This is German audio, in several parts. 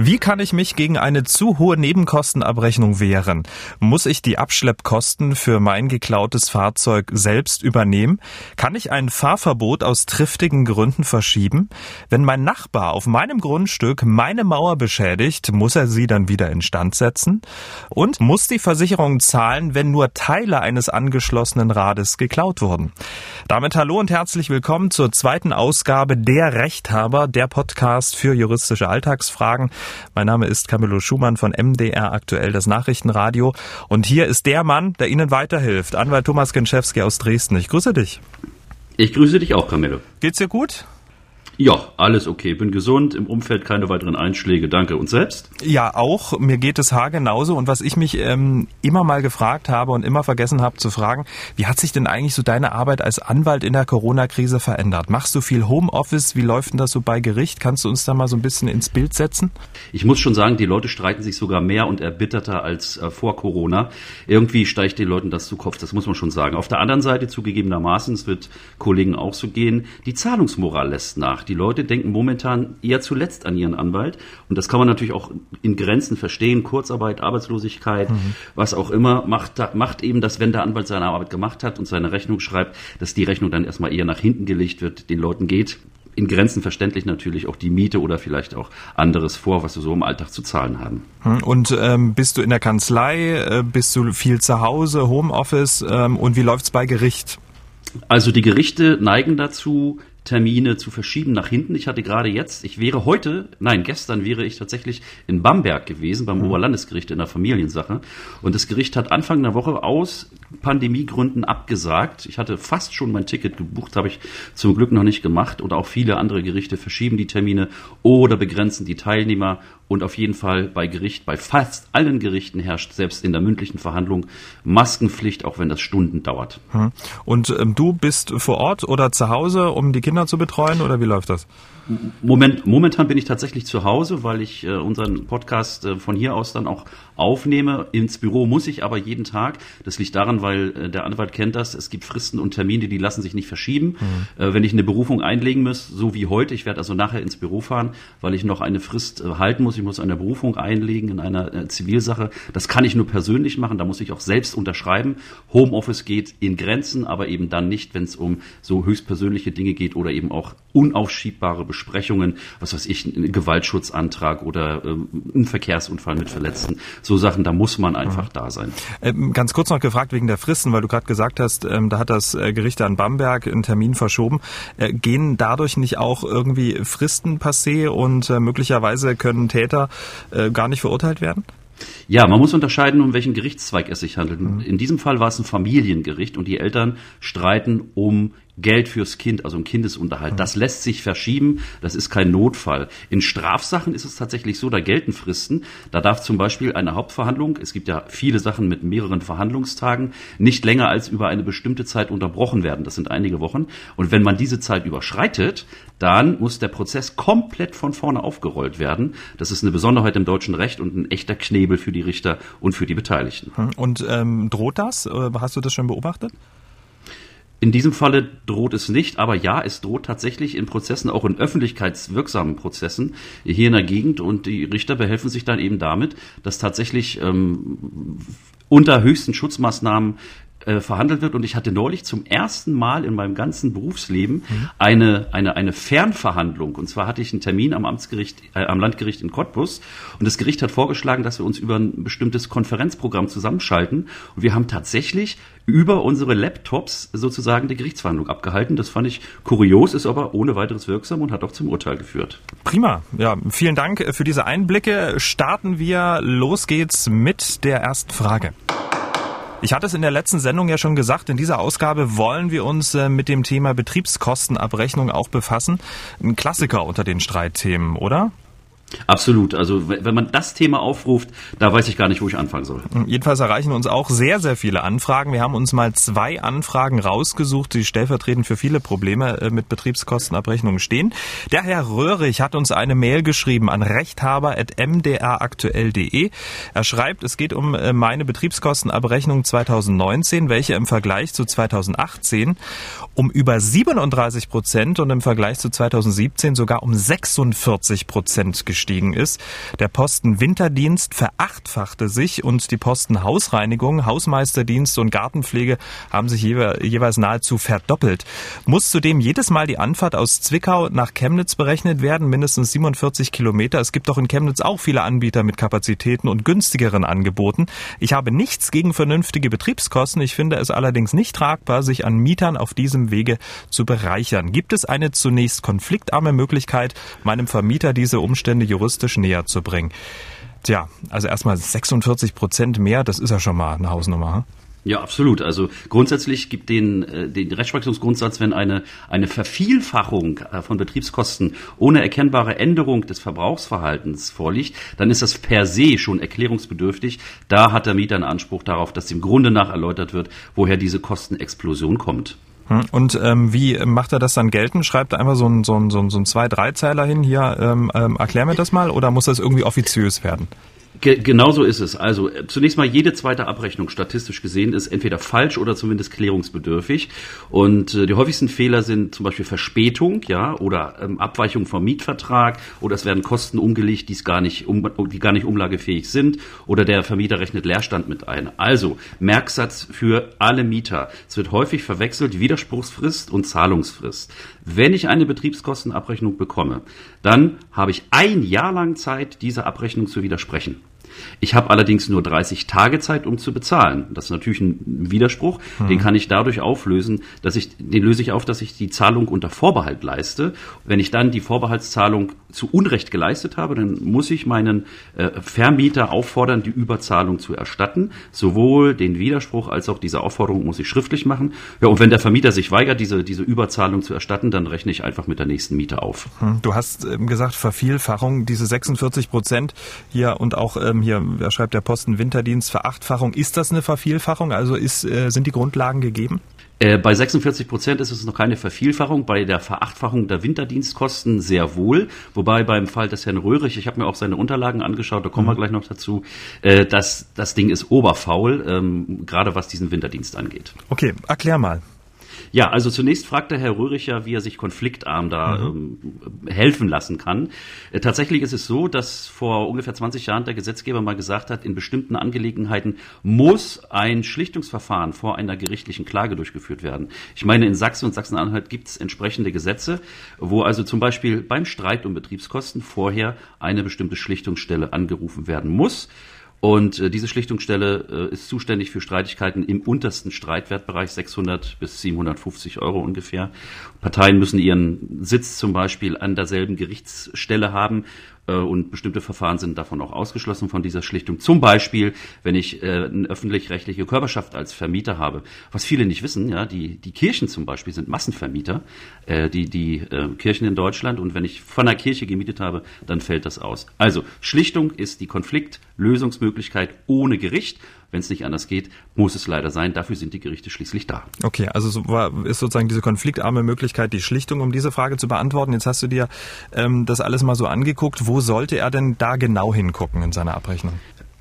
Wie kann ich mich gegen eine zu hohe Nebenkostenabrechnung wehren? Muss ich die Abschleppkosten für mein geklautes Fahrzeug selbst übernehmen? Kann ich ein Fahrverbot aus triftigen Gründen verschieben? Wenn mein Nachbar auf meinem Grundstück meine Mauer beschädigt, muss er sie dann wieder instand setzen? Und muss die Versicherung zahlen, wenn nur Teile eines angeschlossenen Rades geklaut wurden? Damit hallo und herzlich willkommen zur zweiten Ausgabe Der Rechthaber, der Podcast für juristische Alltagsfragen. Mein Name ist Camillo Schumann von MDR aktuell das Nachrichtenradio und hier ist der Mann, der Ihnen weiterhilft, Anwalt Thomas Genschewski aus Dresden. Ich grüße dich. Ich grüße dich auch, Camillo. Geht's dir gut? Ja, alles okay. Bin gesund, im Umfeld keine weiteren Einschläge. Danke. Und selbst? Ja, auch. Mir geht es haargenauso. Und was ich mich ähm, immer mal gefragt habe und immer vergessen habe zu fragen, wie hat sich denn eigentlich so deine Arbeit als Anwalt in der Corona-Krise verändert? Machst du viel Homeoffice? Wie läuft denn das so bei Gericht? Kannst du uns da mal so ein bisschen ins Bild setzen? Ich muss schon sagen, die Leute streiten sich sogar mehr und erbitterter als äh, vor Corona. Irgendwie steigt den Leuten das zu Kopf, das muss man schon sagen. Auf der anderen Seite zugegebenermaßen, es wird Kollegen auch so gehen, die Zahlungsmoral lässt nach. Die Leute denken momentan eher zuletzt an ihren Anwalt. Und das kann man natürlich auch in Grenzen verstehen. Kurzarbeit, Arbeitslosigkeit, mhm. was auch immer, macht, macht eben, dass wenn der Anwalt seine Arbeit gemacht hat und seine Rechnung schreibt, dass die Rechnung dann erstmal eher nach hinten gelegt wird, den Leuten geht in Grenzen verständlich natürlich auch die Miete oder vielleicht auch anderes vor, was wir so im Alltag zu zahlen haben. Hm, und ähm, bist du in der Kanzlei, äh, bist du viel zu Hause, Homeoffice ähm, und wie läuft's bei Gericht? Also die Gerichte neigen dazu, Termine zu verschieben nach hinten. Ich hatte gerade jetzt, ich wäre heute, nein, gestern wäre ich tatsächlich in Bamberg gewesen, beim mhm. Oberlandesgericht in der Familiensache. Und das Gericht hat Anfang der Woche aus Pandemiegründen abgesagt. Ich hatte fast schon mein Ticket gebucht, habe ich zum Glück noch nicht gemacht. Und auch viele andere Gerichte verschieben die Termine oder begrenzen die Teilnehmer. Und auf jeden Fall bei Gericht, bei fast allen Gerichten herrscht selbst in der mündlichen Verhandlung Maskenpflicht, auch wenn das Stunden dauert. Hm. Und ähm, du bist vor Ort oder zu Hause, um die Kinder zu betreuen oder wie läuft das? Moment, momentan bin ich tatsächlich zu Hause, weil ich äh, unseren Podcast äh, von hier aus dann auch aufnehme. Ins Büro muss ich aber jeden Tag. Das liegt daran, weil äh, der Anwalt kennt das. Es gibt Fristen und Termine, die lassen sich nicht verschieben. Mhm. Äh, wenn ich eine Berufung einlegen muss, so wie heute, ich werde also nachher ins Büro fahren, weil ich noch eine Frist äh, halten muss. Ich muss eine Berufung einlegen in einer äh, Zivilsache. Das kann ich nur persönlich machen. Da muss ich auch selbst unterschreiben. Homeoffice geht in Grenzen, aber eben dann nicht, wenn es um so höchstpersönliche Dinge geht oder eben auch unaufschiebbare Besprechungen Besprechungen, was weiß ich, ein Gewaltschutzantrag oder ähm, ein Verkehrsunfall mit Verletzten. So Sachen, da muss man einfach mhm. da sein. Ähm, ganz kurz noch gefragt wegen der Fristen, weil du gerade gesagt hast, ähm, da hat das äh, Gericht an Bamberg einen Termin verschoben. Äh, gehen dadurch nicht auch irgendwie Fristen passé und äh, möglicherweise können Täter äh, gar nicht verurteilt werden? Ja, man muss unterscheiden, um welchen Gerichtszweig es sich handelt. Mhm. In diesem Fall war es ein Familiengericht und die Eltern streiten um Geld fürs Kind, also um Kindesunterhalt. Das lässt sich verschieben, das ist kein Notfall. In Strafsachen ist es tatsächlich so, da gelten Fristen. Da darf zum Beispiel eine Hauptverhandlung, es gibt ja viele Sachen mit mehreren Verhandlungstagen, nicht länger als über eine bestimmte Zeit unterbrochen werden. Das sind einige Wochen. Und wenn man diese Zeit überschreitet, dann muss der Prozess komplett von vorne aufgerollt werden. Das ist eine Besonderheit im deutschen Recht und ein echter Knebel für die Richter und für die Beteiligten. Und ähm, droht das? Hast du das schon beobachtet? In diesem Falle droht es nicht, aber ja, es droht tatsächlich in Prozessen, auch in öffentlichkeitswirksamen Prozessen hier in der Gegend. Und die Richter behelfen sich dann eben damit, dass tatsächlich ähm, unter höchsten Schutzmaßnahmen äh, verhandelt wird. Und ich hatte neulich zum ersten Mal in meinem ganzen Berufsleben mhm. eine, eine, eine Fernverhandlung. Und zwar hatte ich einen Termin am Amtsgericht, äh, am Landgericht in Cottbus. Und das Gericht hat vorgeschlagen, dass wir uns über ein bestimmtes Konferenzprogramm zusammenschalten. Und wir haben tatsächlich über unsere Laptops sozusagen die Gerichtsverhandlung abgehalten. Das fand ich kurios, ist aber ohne weiteres wirksam und hat auch zum Urteil geführt. Prima. Ja, vielen Dank für diese Einblicke. Starten wir. Los geht's mit der ersten Frage. Ich hatte es in der letzten Sendung ja schon gesagt, in dieser Ausgabe wollen wir uns äh, mit dem Thema Betriebskostenabrechnung auch befassen. Ein Klassiker unter den Streitthemen, oder? Absolut. Also wenn man das Thema aufruft, da weiß ich gar nicht, wo ich anfangen soll. Jedenfalls erreichen uns auch sehr, sehr viele Anfragen. Wir haben uns mal zwei Anfragen rausgesucht, die stellvertretend für viele Probleme äh, mit Betriebskostenabrechnungen stehen. Der Herr Röhrig hat uns eine Mail geschrieben an rechthaber.mdraktuell.de. Er schreibt, es geht um äh, meine Betriebskostenabrechnung 2019, welche im Vergleich zu 2018 um über 37 Prozent und im Vergleich zu 2017 sogar um 46 Prozent gestiegen ist. Der Posten Winterdienst verachtfachte sich und die Posten Hausreinigung, Hausmeisterdienst und Gartenpflege haben sich jeweils nahezu verdoppelt. Muss zudem jedes Mal die Anfahrt aus Zwickau nach Chemnitz berechnet werden, mindestens 47 Kilometer. Es gibt doch in Chemnitz auch viele Anbieter mit Kapazitäten und günstigeren Angeboten. Ich habe nichts gegen vernünftige Betriebskosten. Ich finde es allerdings nicht tragbar, sich an Mietern auf diesem Wege zu bereichern. Gibt es eine zunächst konfliktarme Möglichkeit, meinem Vermieter diese Umstände juristisch näher zu bringen. Tja, also erstmal 46 Prozent mehr, das ist ja schon mal eine Hausnummer. Hm? Ja, absolut. Also grundsätzlich gibt den, äh, den Rechtsprechungsgrundsatz, wenn eine, eine Vervielfachung äh, von Betriebskosten ohne erkennbare Änderung des Verbrauchsverhaltens vorliegt, dann ist das per se schon erklärungsbedürftig. Da hat der Mieter einen Anspruch darauf, dass im Grunde nach erläutert wird, woher diese Kostenexplosion kommt. Hm, und ähm, wie macht er das dann geltend? Schreibt er einfach so ein, so ein, so ein, so ein Zwei-Drei-Zeiler hin, hier, ähm, ähm, erklär mir das mal, oder muss das irgendwie offiziös werden? Ge genau so ist es. Also äh, zunächst mal jede zweite Abrechnung statistisch gesehen ist entweder falsch oder zumindest klärungsbedürftig. Und äh, die häufigsten Fehler sind zum Beispiel Verspätung, ja, oder ähm, Abweichung vom Mietvertrag, oder es werden Kosten umgelegt, die gar nicht um, die gar nicht umlagefähig sind, oder der Vermieter rechnet Leerstand mit ein. Also Merksatz für alle Mieter. Es wird häufig verwechselt Widerspruchsfrist und Zahlungsfrist. Wenn ich eine Betriebskostenabrechnung bekomme, dann habe ich ein Jahr lang Zeit, dieser Abrechnung zu widersprechen. Ich habe allerdings nur 30 Tage Zeit, um zu bezahlen. Das ist natürlich ein Widerspruch. Mhm. Den kann ich dadurch auflösen, dass ich, den löse ich auf, dass ich die Zahlung unter Vorbehalt leiste. Wenn ich dann die Vorbehaltszahlung zu Unrecht geleistet habe, dann muss ich meinen äh, Vermieter auffordern, die Überzahlung zu erstatten. Sowohl den Widerspruch als auch diese Aufforderung muss ich schriftlich machen. Ja, und wenn der Vermieter sich weigert, diese, diese Überzahlung zu erstatten, dann rechne ich einfach mit der nächsten Miete auf. Hm, du hast ähm, gesagt, Vervielfachung, diese 46 Prozent hier und auch ähm, hier, wer schreibt der Posten Winterdienst, Verachtfachung. Ist das eine Vervielfachung? Also ist, äh, sind die Grundlagen gegeben? Äh, bei 46 Prozent ist es noch keine Vervielfachung, bei der Verachtfachung der Winterdienstkosten sehr wohl. Wobei beim Fall des Herrn Röhrig, ich habe mir auch seine Unterlagen angeschaut, da kommen mhm. wir gleich noch dazu, äh, dass das Ding ist oberfaul, ähm, gerade was diesen Winterdienst angeht. Okay, erklär mal. Ja, also zunächst fragte Herr Röhrig ja, wie er sich konfliktarm da mhm. ähm, helfen lassen kann. Äh, tatsächlich ist es so, dass vor ungefähr 20 Jahren der Gesetzgeber mal gesagt hat, in bestimmten Angelegenheiten muss ein Schlichtungsverfahren vor einer gerichtlichen Klage durchgeführt werden. Ich meine, in Sachsen und Sachsen-Anhalt gibt es entsprechende Gesetze, wo also zum Beispiel beim Streit um Betriebskosten vorher eine bestimmte Schlichtungsstelle angerufen werden muss. Und äh, diese Schlichtungsstelle äh, ist zuständig für Streitigkeiten im untersten Streitwertbereich 600 bis 750 Euro ungefähr. Parteien müssen ihren Sitz zum Beispiel an derselben Gerichtsstelle haben äh, und bestimmte Verfahren sind davon auch ausgeschlossen von dieser Schlichtung. Zum Beispiel, wenn ich äh, eine öffentlich-rechtliche Körperschaft als Vermieter habe. Was viele nicht wissen, ja, die, die Kirchen zum Beispiel sind Massenvermieter, äh, die, die äh, Kirchen in Deutschland. Und wenn ich von einer Kirche gemietet habe, dann fällt das aus. Also, Schlichtung ist die Konfliktlösungsmöglichkeit ohne Gericht. Wenn es nicht anders geht, muss es leider sein. Dafür sind die Gerichte schließlich da. Okay, also so war, ist sozusagen diese konfliktarme Möglichkeit die Schlichtung, um diese Frage zu beantworten. Jetzt hast du dir ähm, das alles mal so angeguckt. Wo sollte er denn da genau hingucken in seiner Abrechnung?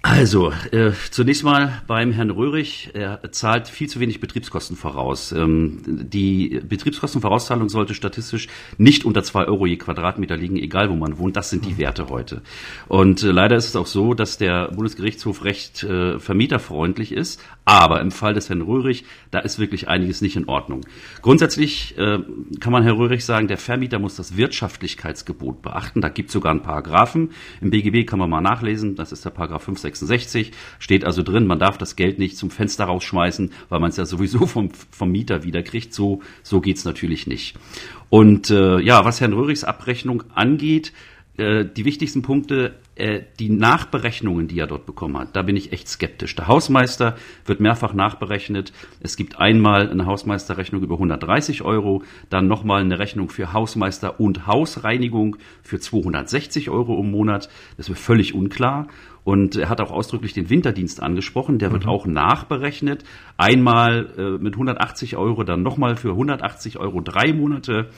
Also, äh, zunächst mal beim Herrn Röhrig, er zahlt viel zu wenig Betriebskosten voraus. Ähm, die Betriebskostenvorauszahlung sollte statistisch nicht unter zwei Euro je Quadratmeter liegen, egal wo man wohnt. Das sind die Werte heute. Und äh, leider ist es auch so, dass der Bundesgerichtshof recht äh, vermieterfreundlich ist. Aber im Fall des Herrn Röhrig, da ist wirklich einiges nicht in Ordnung. Grundsätzlich äh, kann man Herr Röhrig sagen, der Vermieter muss das Wirtschaftlichkeitsgebot beachten. Da gibt es sogar einen Paragraphen. Im BGB kann man mal nachlesen. Das ist der Paragraph 5, 66 steht also drin, man darf das Geld nicht zum Fenster rausschmeißen, weil man es ja sowieso vom, vom Mieter wiederkriegt. So, so geht's natürlich nicht. Und äh, ja, was Herrn Röhrichs Abrechnung angeht, äh, die wichtigsten Punkte, die Nachberechnungen, die er dort bekommen hat, da bin ich echt skeptisch. Der Hausmeister wird mehrfach nachberechnet. Es gibt einmal eine Hausmeisterrechnung über 130 Euro, dann nochmal eine Rechnung für Hausmeister und Hausreinigung für 260 Euro im Monat. Das wird völlig unklar. Und er hat auch ausdrücklich den Winterdienst angesprochen. Der wird mhm. auch nachberechnet. Einmal äh, mit 180 Euro, dann nochmal für 180 Euro drei Monate.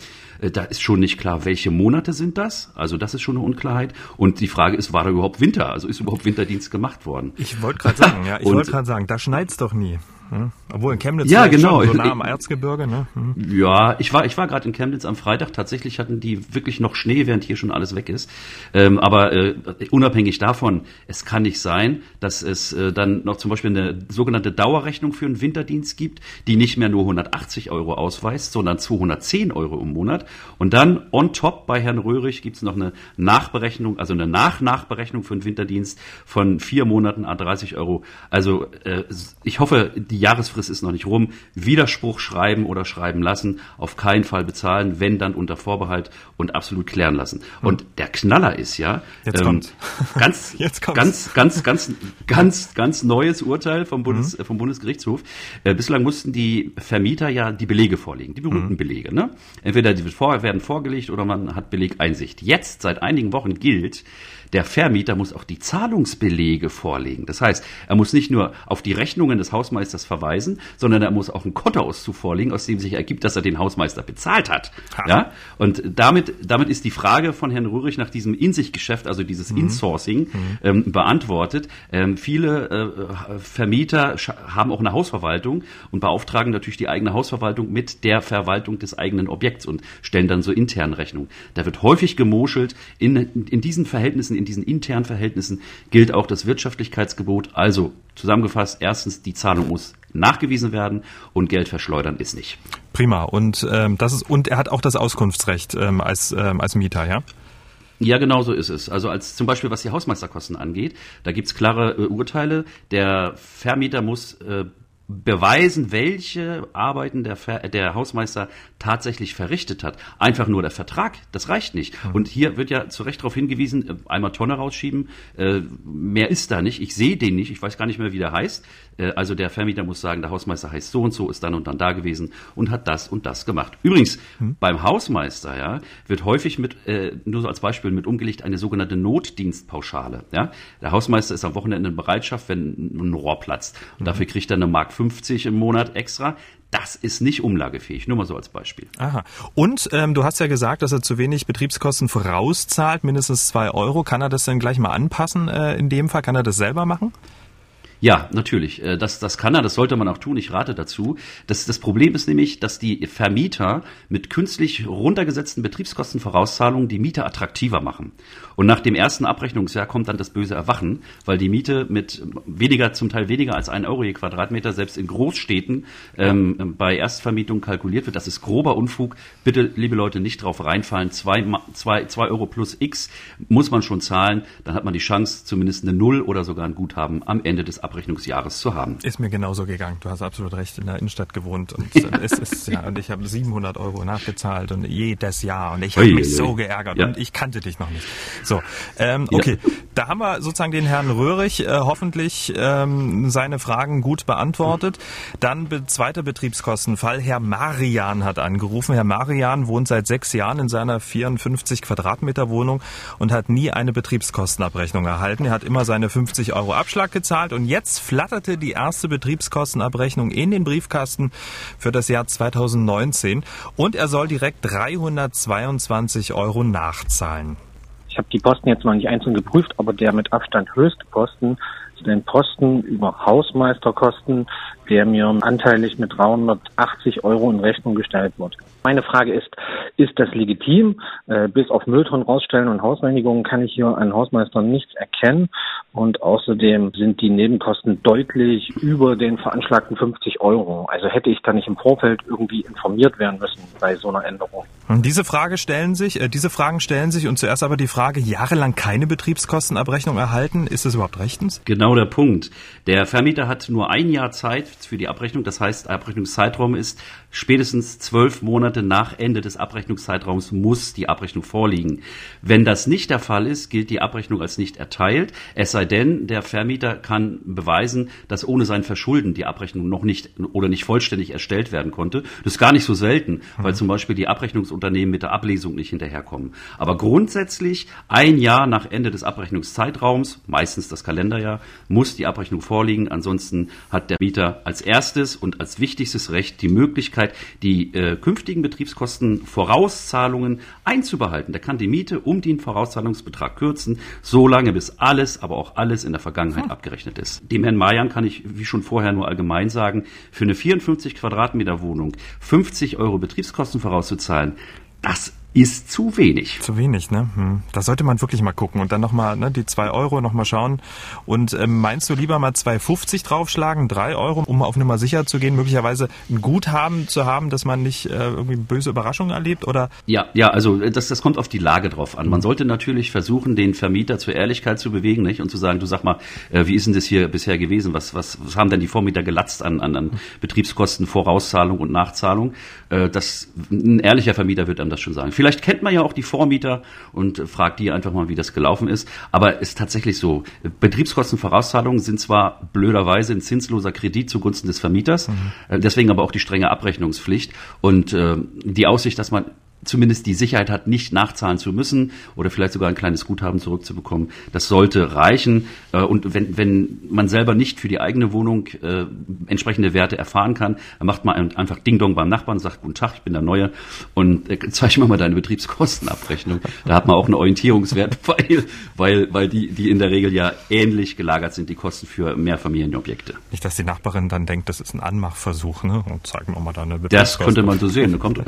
Äh, da ist schon nicht klar, welche Monate sind das. Also das ist schon eine Unklarheit. Und die Frage ist, war da überhaupt Winter? Also ist überhaupt Winterdienst gemacht worden? Ich wollte gerade sagen, ja, ich wollte gerade sagen, da schneit's doch nie. Hm? Obwohl in Chemnitz ja, genau. so nah am Erzgebirge. Ne? Hm. Ja, ich war, ich war gerade in Chemnitz am Freitag. Tatsächlich hatten die wirklich noch Schnee, während hier schon alles weg ist. Ähm, aber äh, unabhängig davon, es kann nicht sein, dass es äh, dann noch zum Beispiel eine sogenannte Dauerrechnung für einen Winterdienst gibt, die nicht mehr nur 180 Euro ausweist, sondern 210 Euro im Monat. Und dann on top bei Herrn Röhrig gibt es noch eine Nachberechnung, also eine Nach-Nachberechnung für einen Winterdienst von vier Monaten a 30 Euro. Also äh, ich hoffe, die die Jahresfrist ist noch nicht rum. Widerspruch schreiben oder schreiben lassen, auf keinen Fall bezahlen, wenn dann unter Vorbehalt und absolut klären lassen. Und der Knaller ist ja, Jetzt ähm, ganz, Jetzt ganz, ganz, ganz, ganz, ganz neues Urteil vom, Bundes, mhm. vom Bundesgerichtshof. Äh, bislang mussten die Vermieter ja die Belege vorlegen, die berühmten mhm. Belege. Ne? Entweder die werden vorgelegt oder man hat Belegeinsicht. Jetzt, seit einigen Wochen gilt, der Vermieter muss auch die Zahlungsbelege vorlegen. Das heißt, er muss nicht nur auf die Rechnungen des Hausmeisters verweisen, sondern er muss auch einen Kontoauszug vorlegen, aus dem sich ergibt, dass er den Hausmeister bezahlt hat. Ha. Ja? Und damit, damit ist die Frage von Herrn Rührig nach diesem In-sich-Geschäft, also dieses mhm. Insourcing, mhm. ähm, beantwortet. Ähm, viele äh, Vermieter haben auch eine Hausverwaltung und beauftragen natürlich die eigene Hausverwaltung mit der Verwaltung des eigenen Objekts und stellen dann so intern Rechnungen. Da wird häufig gemoschelt. In, in diesen Verhältnissen in diesen internen Verhältnissen gilt auch das Wirtschaftlichkeitsgebot. Also zusammengefasst, erstens, die Zahlung muss nachgewiesen werden und Geld verschleudern ist nicht. Prima. Und ähm, das ist und er hat auch das Auskunftsrecht ähm, als ähm, als Mieter, ja? Ja, genau so ist es. Also als zum Beispiel was die Hausmeisterkosten angeht, da gibt's klare äh, Urteile. Der Vermieter muss äh, beweisen, welche Arbeiten der, der Hausmeister tatsächlich verrichtet hat. Einfach nur der Vertrag, das reicht nicht. Mhm. Und hier wird ja zu Recht darauf hingewiesen, äh, einmal Tonne rausschieben, äh, mehr ist da nicht. Ich sehe den nicht, ich weiß gar nicht mehr, wie der heißt. Äh, also der Vermieter muss sagen, der Hausmeister heißt so und so, ist dann und dann da gewesen und hat das und das gemacht. Übrigens, mhm. beim Hausmeister ja, wird häufig mit, nur so als Beispiel mit umgelegt, eine sogenannte Notdienstpauschale. Ja? Der Hausmeister ist am Wochenende in Bereitschaft, wenn ein Rohr platzt. Und mhm. dafür kriegt er eine Mark 50 im Monat extra. Das ist nicht umlagefähig, nur mal so als Beispiel. Aha. Und ähm, du hast ja gesagt, dass er zu wenig Betriebskosten vorauszahlt, mindestens zwei Euro. Kann er das denn gleich mal anpassen äh, in dem Fall? Kann er das selber machen? Ja, natürlich. Äh, das, das kann er, das sollte man auch tun. Ich rate dazu. Das, das Problem ist nämlich, dass die Vermieter mit künstlich runtergesetzten Betriebskostenvorauszahlungen die Mieter attraktiver machen. Und nach dem ersten Abrechnungsjahr kommt dann das böse Erwachen, weil die Miete mit weniger, zum Teil weniger als ein Euro je Quadratmeter, selbst in Großstädten, ähm, bei Erstvermietung kalkuliert wird. Das ist grober Unfug. Bitte, liebe Leute, nicht drauf reinfallen. Zwei, zwei, zwei Euro plus X muss man schon zahlen. Dann hat man die Chance, zumindest eine Null oder sogar ein Guthaben am Ende des Abrechnungsjahres zu haben. Ist mir genauso gegangen. Du hast absolut recht, in der Innenstadt gewohnt und ja. es ist, ja, und ich habe 700 Euro nachgezahlt und jedes Jahr und ich habe mich so geärgert ja. und ich kannte dich noch nicht. So, ähm, okay, ja. da haben wir sozusagen den Herrn Röhrig äh, hoffentlich ähm, seine Fragen gut beantwortet. Dann be zweiter Betriebskostenfall. Herr Marian hat angerufen. Herr Marian wohnt seit sechs Jahren in seiner 54 Quadratmeter Wohnung und hat nie eine Betriebskostenabrechnung erhalten. Er hat immer seine 50 Euro Abschlag gezahlt und jetzt Jetzt flatterte die erste Betriebskostenabrechnung in den Briefkasten für das Jahr 2019 und er soll direkt 322 Euro nachzahlen. Ich habe die Posten jetzt noch nicht einzeln geprüft, aber der mit Abstand höchste Posten den Posten über Hausmeisterkosten, der mir anteilig mit 380 Euro in Rechnung gestellt wird. Meine Frage ist, ist das legitim? Äh, bis auf Mülltonnen rausstellen und Hausreinigungen kann ich hier an Hausmeister nichts erkennen. Und außerdem sind die Nebenkosten deutlich über den veranschlagten 50 Euro. Also hätte ich da nicht im Vorfeld irgendwie informiert werden müssen bei so einer Änderung. Diese Frage stellen sich, äh, diese Fragen stellen sich und zuerst aber die Frage, jahrelang keine Betriebskostenabrechnung erhalten, ist das überhaupt rechtens? Genau der Punkt. Der Vermieter hat nur ein Jahr Zeit für die Abrechnung. Das heißt, Abrechnungszeitraum ist spätestens zwölf Monate nach Ende des Abrechnungszeitraums muss die Abrechnung vorliegen. Wenn das nicht der Fall ist, gilt die Abrechnung als nicht erteilt. Es sei denn, der Vermieter kann beweisen, dass ohne sein Verschulden die Abrechnung noch nicht oder nicht vollständig erstellt werden konnte. Das ist gar nicht so selten, weil zum Beispiel die Abrechnungsunternehmen mit der Ablesung nicht hinterherkommen. Aber grundsätzlich ein Jahr nach Ende des Abrechnungszeitraums, meistens das Kalenderjahr, muss die Abrechnung vorliegen. Ansonsten hat der Mieter als erstes und als wichtigstes Recht die Möglichkeit, die äh, künftigen Betriebskosten Vorauszahlungen einzubehalten. Der kann die Miete um den Vorauszahlungsbetrag kürzen, solange bis alles, aber auch alles in der Vergangenheit hm. abgerechnet ist. Dem Herrn Mayan kann ich, wie schon vorher, nur allgemein sagen, für eine 54 Quadratmeter Wohnung 50 Euro Betriebskosten vorauszuzahlen, das ist zu wenig. Zu wenig, ne? Hm. Da sollte man wirklich mal gucken und dann nochmal ne, die zwei Euro nochmal schauen. Und ähm, meinst du lieber mal 2,50 draufschlagen, drei Euro, um auf Nummer sicher zu gehen, möglicherweise ein Guthaben zu haben, dass man nicht äh, irgendwie böse Überraschungen erlebt? Oder? Ja, ja, also das, das kommt auf die Lage drauf an. Man sollte natürlich versuchen, den Vermieter zur Ehrlichkeit zu bewegen nicht? und zu sagen, du sag mal, äh, wie ist denn das hier bisher gewesen? Was, was, was haben denn die Vormieter gelatzt an, an, an Betriebskosten, Vorauszahlung und Nachzahlung? Äh, das, ein ehrlicher Vermieter wird einem das schon sagen. Vielleicht kennt man ja auch die Vormieter und fragt die einfach mal, wie das gelaufen ist. Aber ist tatsächlich so. Betriebskostenvorauszahlungen sind zwar blöderweise ein zinsloser Kredit zugunsten des Vermieters, mhm. deswegen aber auch die strenge Abrechnungspflicht und äh, die Aussicht, dass man zumindest die Sicherheit hat, nicht nachzahlen zu müssen oder vielleicht sogar ein kleines Guthaben zurückzubekommen. Das sollte reichen. Äh, und wenn, wenn man selber nicht für die eigene Wohnung äh, entsprechende Werte erfahren kann, dann macht man einfach Ding Dong beim Nachbarn, sagt Guten Tag, ich bin der Neue und äh, zeig mir mal deine Betriebskostenabrechnung. Da hat man auch einen Orientierungswert, weil, weil, weil die, die in der Regel ja ähnlich gelagert sind, die Kosten für Mehrfamilienobjekte. Nicht, dass die Nachbarin dann denkt, das ist ein Anmachversuch, ne? Und zeig mir mal deine Betriebskosten. Das könnte man so sehen. Kommt,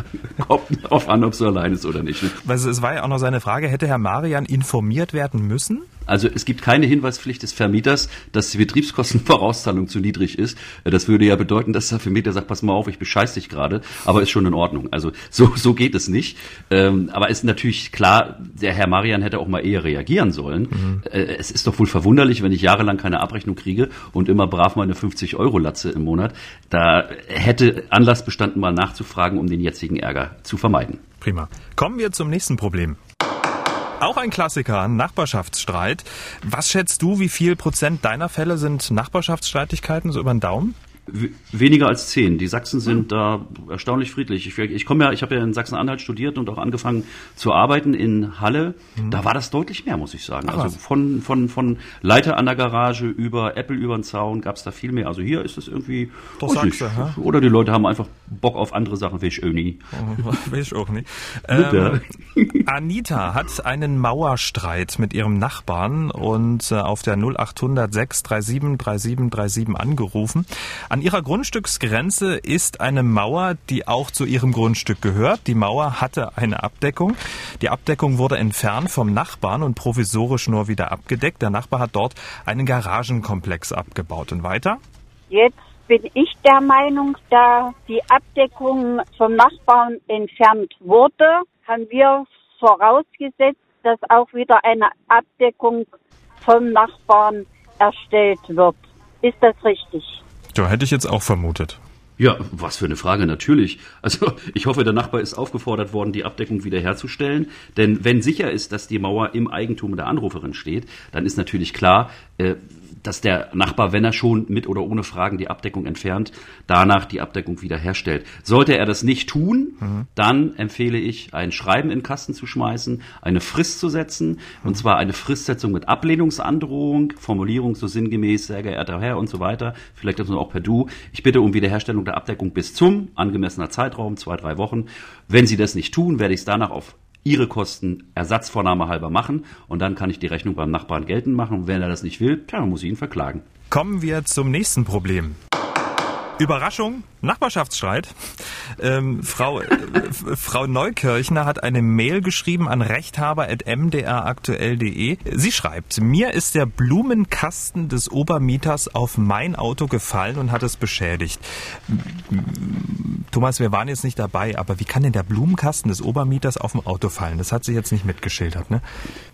kommt drauf an, ob sie allein ist oder nicht. Also es war ja auch noch seine Frage, hätte Herr Marian informiert werden müssen? Also es gibt keine Hinweispflicht des Vermieters, dass die Betriebskostenvorauszahlung zu niedrig ist. Das würde ja bedeuten, dass der Vermieter sagt, pass mal auf, ich bescheiß dich gerade, aber ist schon in Ordnung. Also so, so geht es nicht. Ähm, aber ist natürlich klar, der Herr Marian hätte auch mal eher reagieren sollen. Mhm. Äh, es ist doch wohl verwunderlich, wenn ich jahrelang keine Abrechnung kriege und immer brav meine 50 Euro Latze im Monat. Da hätte Anlass bestanden, mal nachzufragen, um den jetzigen Ärger zu vermeiden. Prima. Kommen wir zum nächsten Problem. Auch ein Klassiker, Nachbarschaftsstreit. Was schätzt du, wie viel Prozent deiner Fälle sind Nachbarschaftsstreitigkeiten, so über den Daumen? Weniger als zehn. Die Sachsen sind da erstaunlich friedlich. Ich, ich komme ja, ich habe ja in Sachsen-Anhalt studiert und auch angefangen zu arbeiten in Halle. Mhm. Da war das deutlich mehr, muss ich sagen. Ach, also von, von, von Leiter an der Garage über Apple über den Zaun gab es da viel mehr. Also hier ist es irgendwie. Doch Sachse, nicht. Oder die Leute haben einfach Bock auf andere Sachen, will ich auch nie. will ich auch nicht. Ähm, Anita hat einen Mauerstreit mit ihrem Nachbarn und äh, auf der 0800 637 3737 angerufen. An ihrer Grundstücksgrenze ist eine Mauer, die auch zu ihrem Grundstück gehört. Die Mauer hatte eine Abdeckung. Die Abdeckung wurde entfernt vom Nachbarn und provisorisch nur wieder abgedeckt. Der Nachbar hat dort einen Garagenkomplex abgebaut. Und weiter? Jetzt bin ich der Meinung, da die Abdeckung vom Nachbarn entfernt wurde, haben wir vorausgesetzt, dass auch wieder eine Abdeckung vom Nachbarn erstellt wird. Ist das richtig? Ja, hätte ich jetzt auch vermutet. Ja, was für eine Frage, natürlich. Also ich hoffe, der Nachbar ist aufgefordert worden, die Abdeckung wiederherzustellen. Denn wenn sicher ist, dass die Mauer im Eigentum der Anruferin steht, dann ist natürlich klar, äh, dass der Nachbar, wenn er schon mit oder ohne Fragen die Abdeckung entfernt, danach die Abdeckung wiederherstellt. Sollte er das nicht tun, mhm. dann empfehle ich, ein Schreiben in den Kasten zu schmeißen, eine Frist zu setzen, mhm. und zwar eine Fristsetzung mit Ablehnungsandrohung, Formulierung so sinngemäß, sehr geehrter Herr und so weiter, vielleicht auch per Du. Ich bitte um Wiederherstellung der Abdeckung bis zum angemessener Zeitraum, zwei, drei Wochen. Wenn Sie das nicht tun, werde ich es danach auf ihre Kosten Ersatzvornahme halber machen und dann kann ich die Rechnung beim Nachbarn geltend machen. Und wenn er das nicht will, tja, dann muss ich ihn verklagen. Kommen wir zum nächsten Problem. Überraschung, Nachbarschaftsstreit. Ähm, Frau, äh, Frau Neukirchner hat eine Mail geschrieben an rechthaber.mdraktuell.de. Sie schreibt, mir ist der Blumenkasten des Obermieters auf mein Auto gefallen und hat es beschädigt. Thomas, wir waren jetzt nicht dabei, aber wie kann denn der Blumenkasten des Obermieters auf dem Auto fallen? Das hat sie jetzt nicht mitgeschildert, ne?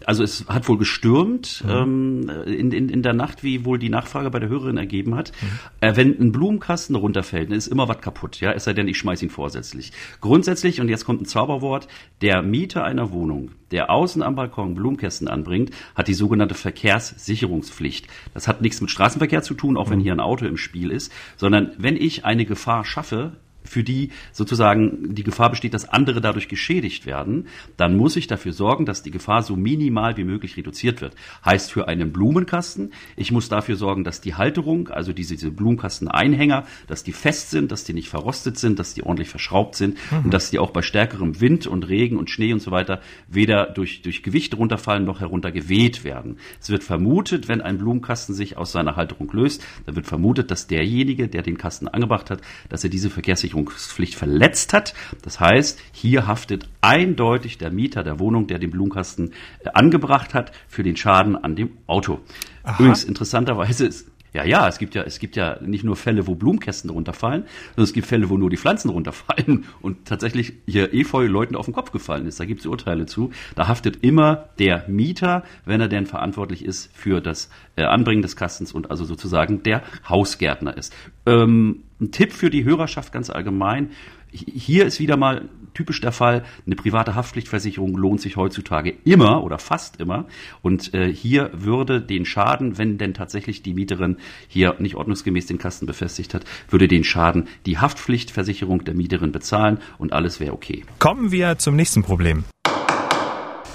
Also es hat wohl gestürmt mhm. ähm, in, in, in der Nacht, wie wohl die Nachfrage bei der Hörerin ergeben hat. Mhm. Äh, wenn ein Blumenkasten runterfällt, ist immer was kaputt, ja, es sei denn, ich schmeiß ihn vorsätzlich. Grundsätzlich, und jetzt kommt ein Zauberwort, der Mieter einer Wohnung, der außen am Balkon Blumenkästen anbringt, hat die sogenannte Verkehrssicherungspflicht. Das hat nichts mit Straßenverkehr zu tun, auch wenn mhm. hier ein Auto im Spiel ist, sondern wenn ich eine Gefahr schaffe, für die sozusagen die Gefahr besteht, dass andere dadurch geschädigt werden, dann muss ich dafür sorgen, dass die Gefahr so minimal wie möglich reduziert wird. Heißt für einen Blumenkasten, ich muss dafür sorgen, dass die Halterung, also diese, diese Blumenkasteneinhänger, dass die fest sind, dass die nicht verrostet sind, dass die ordentlich verschraubt sind mhm. und dass die auch bei stärkerem Wind und Regen und Schnee und so weiter weder durch, durch Gewicht runterfallen noch heruntergeweht werden. Es wird vermutet, wenn ein Blumenkasten sich aus seiner Halterung löst, dann wird vermutet, dass derjenige, der den Kasten angebracht hat, dass er diese Verkehrssicherung Versicherungspflicht verletzt hat. Das heißt, hier haftet eindeutig der Mieter der Wohnung, der den Blumenkasten äh, angebracht hat, für den Schaden an dem Auto. Aha. Übrigens, interessanterweise ist ja, ja, es gibt ja, es gibt ja nicht nur Fälle, wo Blumenkästen runterfallen, sondern es gibt Fälle, wo nur die Pflanzen runterfallen und tatsächlich hier Efeu Leuten auf den Kopf gefallen ist. Da gibt es Urteile zu. Da haftet immer der Mieter, wenn er denn verantwortlich ist für das äh, Anbringen des Kastens und also sozusagen der Hausgärtner ist. Ähm, ein Tipp für die Hörerschaft ganz allgemein. Hier ist wieder mal typisch der Fall, eine private Haftpflichtversicherung lohnt sich heutzutage immer oder fast immer. Und äh, hier würde den Schaden, wenn denn tatsächlich die Mieterin hier nicht ordnungsgemäß den Kasten befestigt hat, würde den Schaden die Haftpflichtversicherung der Mieterin bezahlen und alles wäre okay. Kommen wir zum nächsten Problem.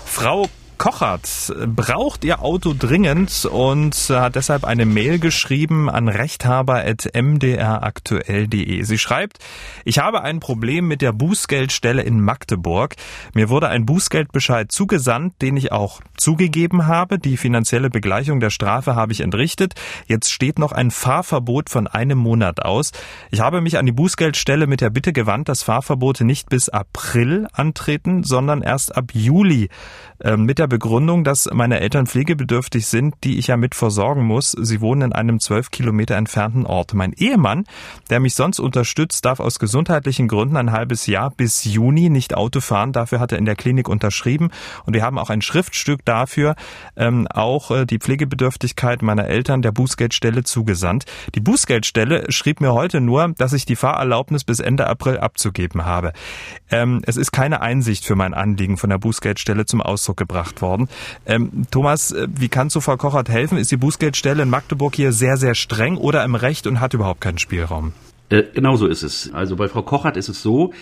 Frau Kochert braucht ihr Auto dringend und hat deshalb eine Mail geschrieben an rechthaber.mdraktuell.de. Sie schreibt, ich habe ein Problem mit der Bußgeldstelle in Magdeburg. Mir wurde ein Bußgeldbescheid zugesandt, den ich auch zugegeben habe. Die finanzielle Begleichung der Strafe habe ich entrichtet. Jetzt steht noch ein Fahrverbot von einem Monat aus. Ich habe mich an die Bußgeldstelle mit der Bitte gewandt, dass Fahrverbote nicht bis April antreten, sondern erst ab Juli. Ähm, mit der Begründung, dass meine Eltern pflegebedürftig sind, die ich ja mit versorgen muss. Sie wohnen in einem zwölf Kilometer entfernten Ort. Mein Ehemann, der mich sonst unterstützt, darf aus gesundheitlichen Gründen ein halbes Jahr bis Juni nicht Auto fahren. Dafür hat er in der Klinik unterschrieben. Und wir haben auch ein Schriftstück dafür, ähm, auch äh, die Pflegebedürftigkeit meiner Eltern der Bußgeldstelle zugesandt. Die Bußgeldstelle schrieb mir heute nur, dass ich die Fahrerlaubnis bis Ende April abzugeben habe. Ähm, es ist keine Einsicht für mein Anliegen von der Bußgeldstelle zum Ausdruck Ausdruck gebracht worden. Ähm, Thomas, äh, wie kannst du Frau Kochert helfen? Ist die Bußgeldstelle in Magdeburg hier sehr, sehr streng oder im Recht und hat überhaupt keinen Spielraum? Äh, genau so ist es. Also bei Frau Kochert ist es so,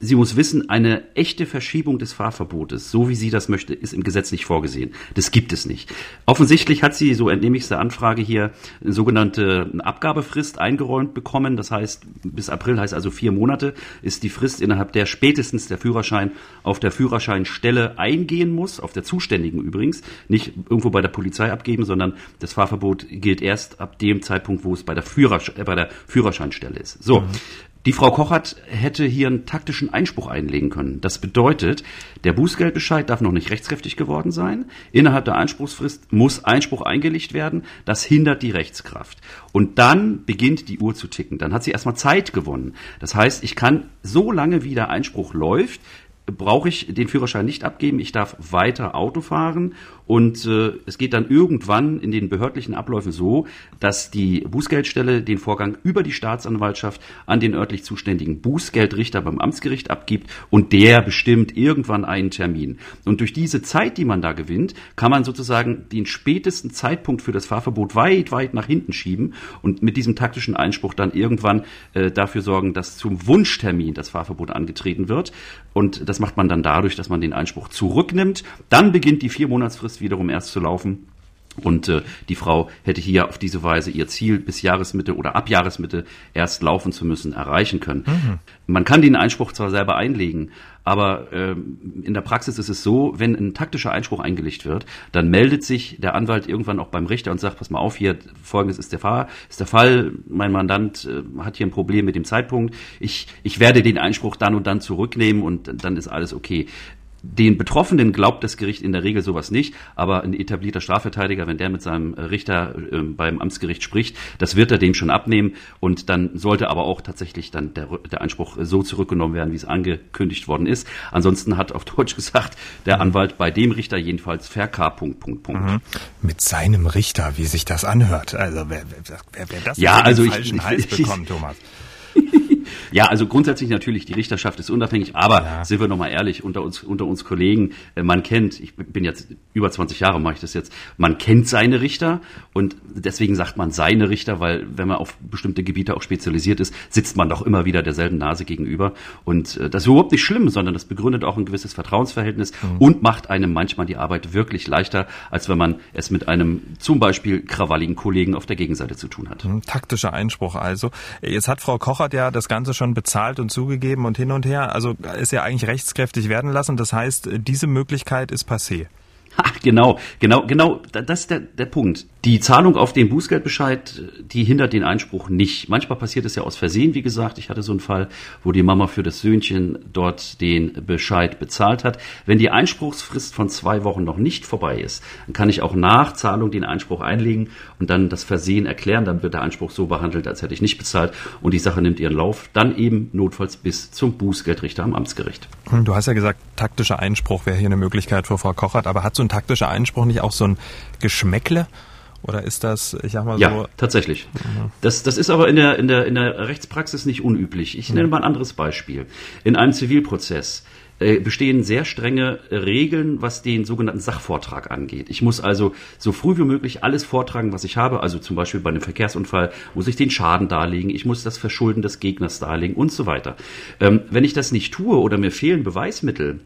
sie muss wissen, eine echte Verschiebung des Fahrverbotes, so wie sie das möchte, ist im Gesetz nicht vorgesehen. Das gibt es nicht. Offensichtlich hat sie, so entnehme ich der Anfrage hier, eine sogenannte Abgabefrist eingeräumt bekommen. Das heißt, bis April heißt also vier Monate, ist die Frist, innerhalb der spätestens der Führerschein auf der Führerscheinstelle eingehen muss, auf der zuständigen übrigens, nicht irgendwo bei der Polizei abgeben, sondern das Fahrverbot gilt erst ab dem Zeitpunkt, wo es bei der, Führersch äh, bei der Führerscheinstelle ist. So, mhm. Die Frau Kochert hätte hier einen taktischen Einspruch einlegen können. Das bedeutet, der Bußgeldbescheid darf noch nicht rechtskräftig geworden sein. Innerhalb der Einspruchsfrist muss Einspruch eingelegt werden. Das hindert die Rechtskraft. Und dann beginnt die Uhr zu ticken. Dann hat sie erstmal Zeit gewonnen. Das heißt, ich kann so lange, wie der Einspruch läuft, brauche ich den Führerschein nicht abgeben, ich darf weiter Auto fahren und äh, es geht dann irgendwann in den behördlichen Abläufen so, dass die Bußgeldstelle den Vorgang über die Staatsanwaltschaft an den örtlich zuständigen Bußgeldrichter beim Amtsgericht abgibt und der bestimmt irgendwann einen Termin. Und durch diese Zeit, die man da gewinnt, kann man sozusagen den spätesten Zeitpunkt für das Fahrverbot weit, weit nach hinten schieben und mit diesem taktischen Einspruch dann irgendwann äh, dafür sorgen, dass zum Wunschtermin das Fahrverbot angetreten wird. Und das macht man dann dadurch, dass man den Einspruch zurücknimmt. Dann beginnt die vier Monatsfrist wiederum erst zu laufen Und äh, die Frau hätte hier auf diese Weise ihr Ziel bis Jahresmitte oder ab Jahresmitte erst laufen zu müssen erreichen können. Mhm. Man kann den Einspruch zwar selber einlegen, aber ähm, in der Praxis ist es so, wenn ein taktischer Einspruch eingelegt wird, dann meldet sich der Anwalt irgendwann auch beim Richter und sagt, pass mal auf, hier folgendes ist der Fall, ist der Fall, mein Mandant äh, hat hier ein Problem mit dem Zeitpunkt, ich, ich werde den Einspruch dann und dann zurücknehmen und dann ist alles okay. Den Betroffenen glaubt das Gericht in der Regel sowas nicht, aber ein etablierter Strafverteidiger, wenn der mit seinem Richter äh, beim Amtsgericht spricht, das wird er dem schon abnehmen und dann sollte aber auch tatsächlich dann der, der Einspruch so zurückgenommen werden, wie es angekündigt worden ist. Ansonsten hat auf Deutsch gesagt der Anwalt bei dem Richter jedenfalls Verk. Punkt, Punkt, Punkt. Mhm. Mit seinem Richter, wie sich das anhört. Also wer, wer, wer das ja, also den falschen ich, Hals bekommt, Thomas. Ja, also grundsätzlich natürlich, die Richterschaft ist unabhängig, aber ja. sind wir nochmal ehrlich, unter uns, unter uns Kollegen, äh, man kennt, ich bin jetzt über 20 Jahre mache ich das jetzt, man kennt seine Richter und deswegen sagt man seine Richter, weil wenn man auf bestimmte Gebiete auch spezialisiert ist, sitzt man doch immer wieder derselben Nase gegenüber und äh, das ist überhaupt nicht schlimm, sondern das begründet auch ein gewisses Vertrauensverhältnis mhm. und macht einem manchmal die Arbeit wirklich leichter, als wenn man es mit einem zum Beispiel krawalligen Kollegen auf der Gegenseite zu tun hat. Mhm, taktischer Einspruch also. Jetzt hat Frau Kochert ja das Ganze schon schon bezahlt und zugegeben und hin und her. Also ist ja eigentlich rechtskräftig werden lassen. Das heißt, diese Möglichkeit ist passé. Ach, genau, genau, genau, das ist der, der Punkt. Die Zahlung auf den Bußgeldbescheid, die hindert den Einspruch nicht. Manchmal passiert es ja aus Versehen, wie gesagt. Ich hatte so einen Fall, wo die Mama für das Söhnchen dort den Bescheid bezahlt hat. Wenn die Einspruchsfrist von zwei Wochen noch nicht vorbei ist, dann kann ich auch nach Zahlung den Einspruch einlegen und dann das Versehen erklären. Dann wird der Einspruch so behandelt, als hätte ich nicht bezahlt und die Sache nimmt ihren Lauf. Dann eben notfalls bis zum Bußgeldrichter am Amtsgericht. Du hast ja gesagt, taktischer Einspruch wäre hier eine Möglichkeit für Frau Kochert, aber hat so ein taktischer Einspruch nicht auch so ein Geschmäckle? Oder ist das, ich sag mal so? Ja, tatsächlich. Mhm. Das, das ist aber in der, in, der, in der Rechtspraxis nicht unüblich. Ich nenne mal ein anderes Beispiel. In einem Zivilprozess äh, bestehen sehr strenge Regeln, was den sogenannten Sachvortrag angeht. Ich muss also so früh wie möglich alles vortragen, was ich habe. Also zum Beispiel bei einem Verkehrsunfall muss ich den Schaden darlegen, ich muss das Verschulden des Gegners darlegen und so weiter. Ähm, wenn ich das nicht tue oder mir fehlen Beweismittel,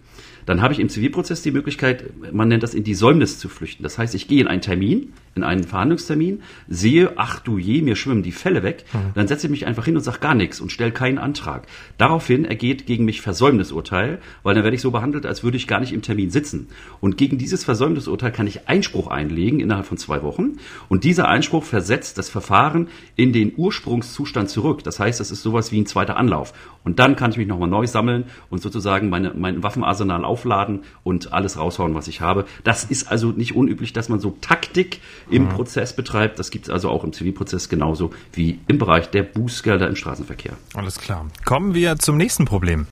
dann habe ich im Zivilprozess die Möglichkeit, man nennt das in die Säumnis zu flüchten. Das heißt, ich gehe in einen Termin, in einen Verhandlungstermin, sehe, ach du je, mir schwimmen die Fälle weg, mhm. dann setze ich mich einfach hin und sage gar nichts und stelle keinen Antrag. Daraufhin ergeht gegen mich Versäumnisurteil, weil dann werde ich so behandelt, als würde ich gar nicht im Termin sitzen. Und gegen dieses Versäumnisurteil kann ich Einspruch einlegen innerhalb von zwei Wochen und dieser Einspruch versetzt das Verfahren in den Ursprungszustand zurück. Das heißt, das ist sowas wie ein zweiter Anlauf. Und dann kann ich mich nochmal neu sammeln und sozusagen meine, mein Waffenarsenal aufladen und alles raushauen, was ich habe. Das ist also nicht unüblich, dass man so Taktik im mhm. Prozess betreibt. Das gibt es also auch im Zivilprozess genauso wie im Bereich der Bußgelder im Straßenverkehr. Alles klar. Kommen wir zum nächsten Problem.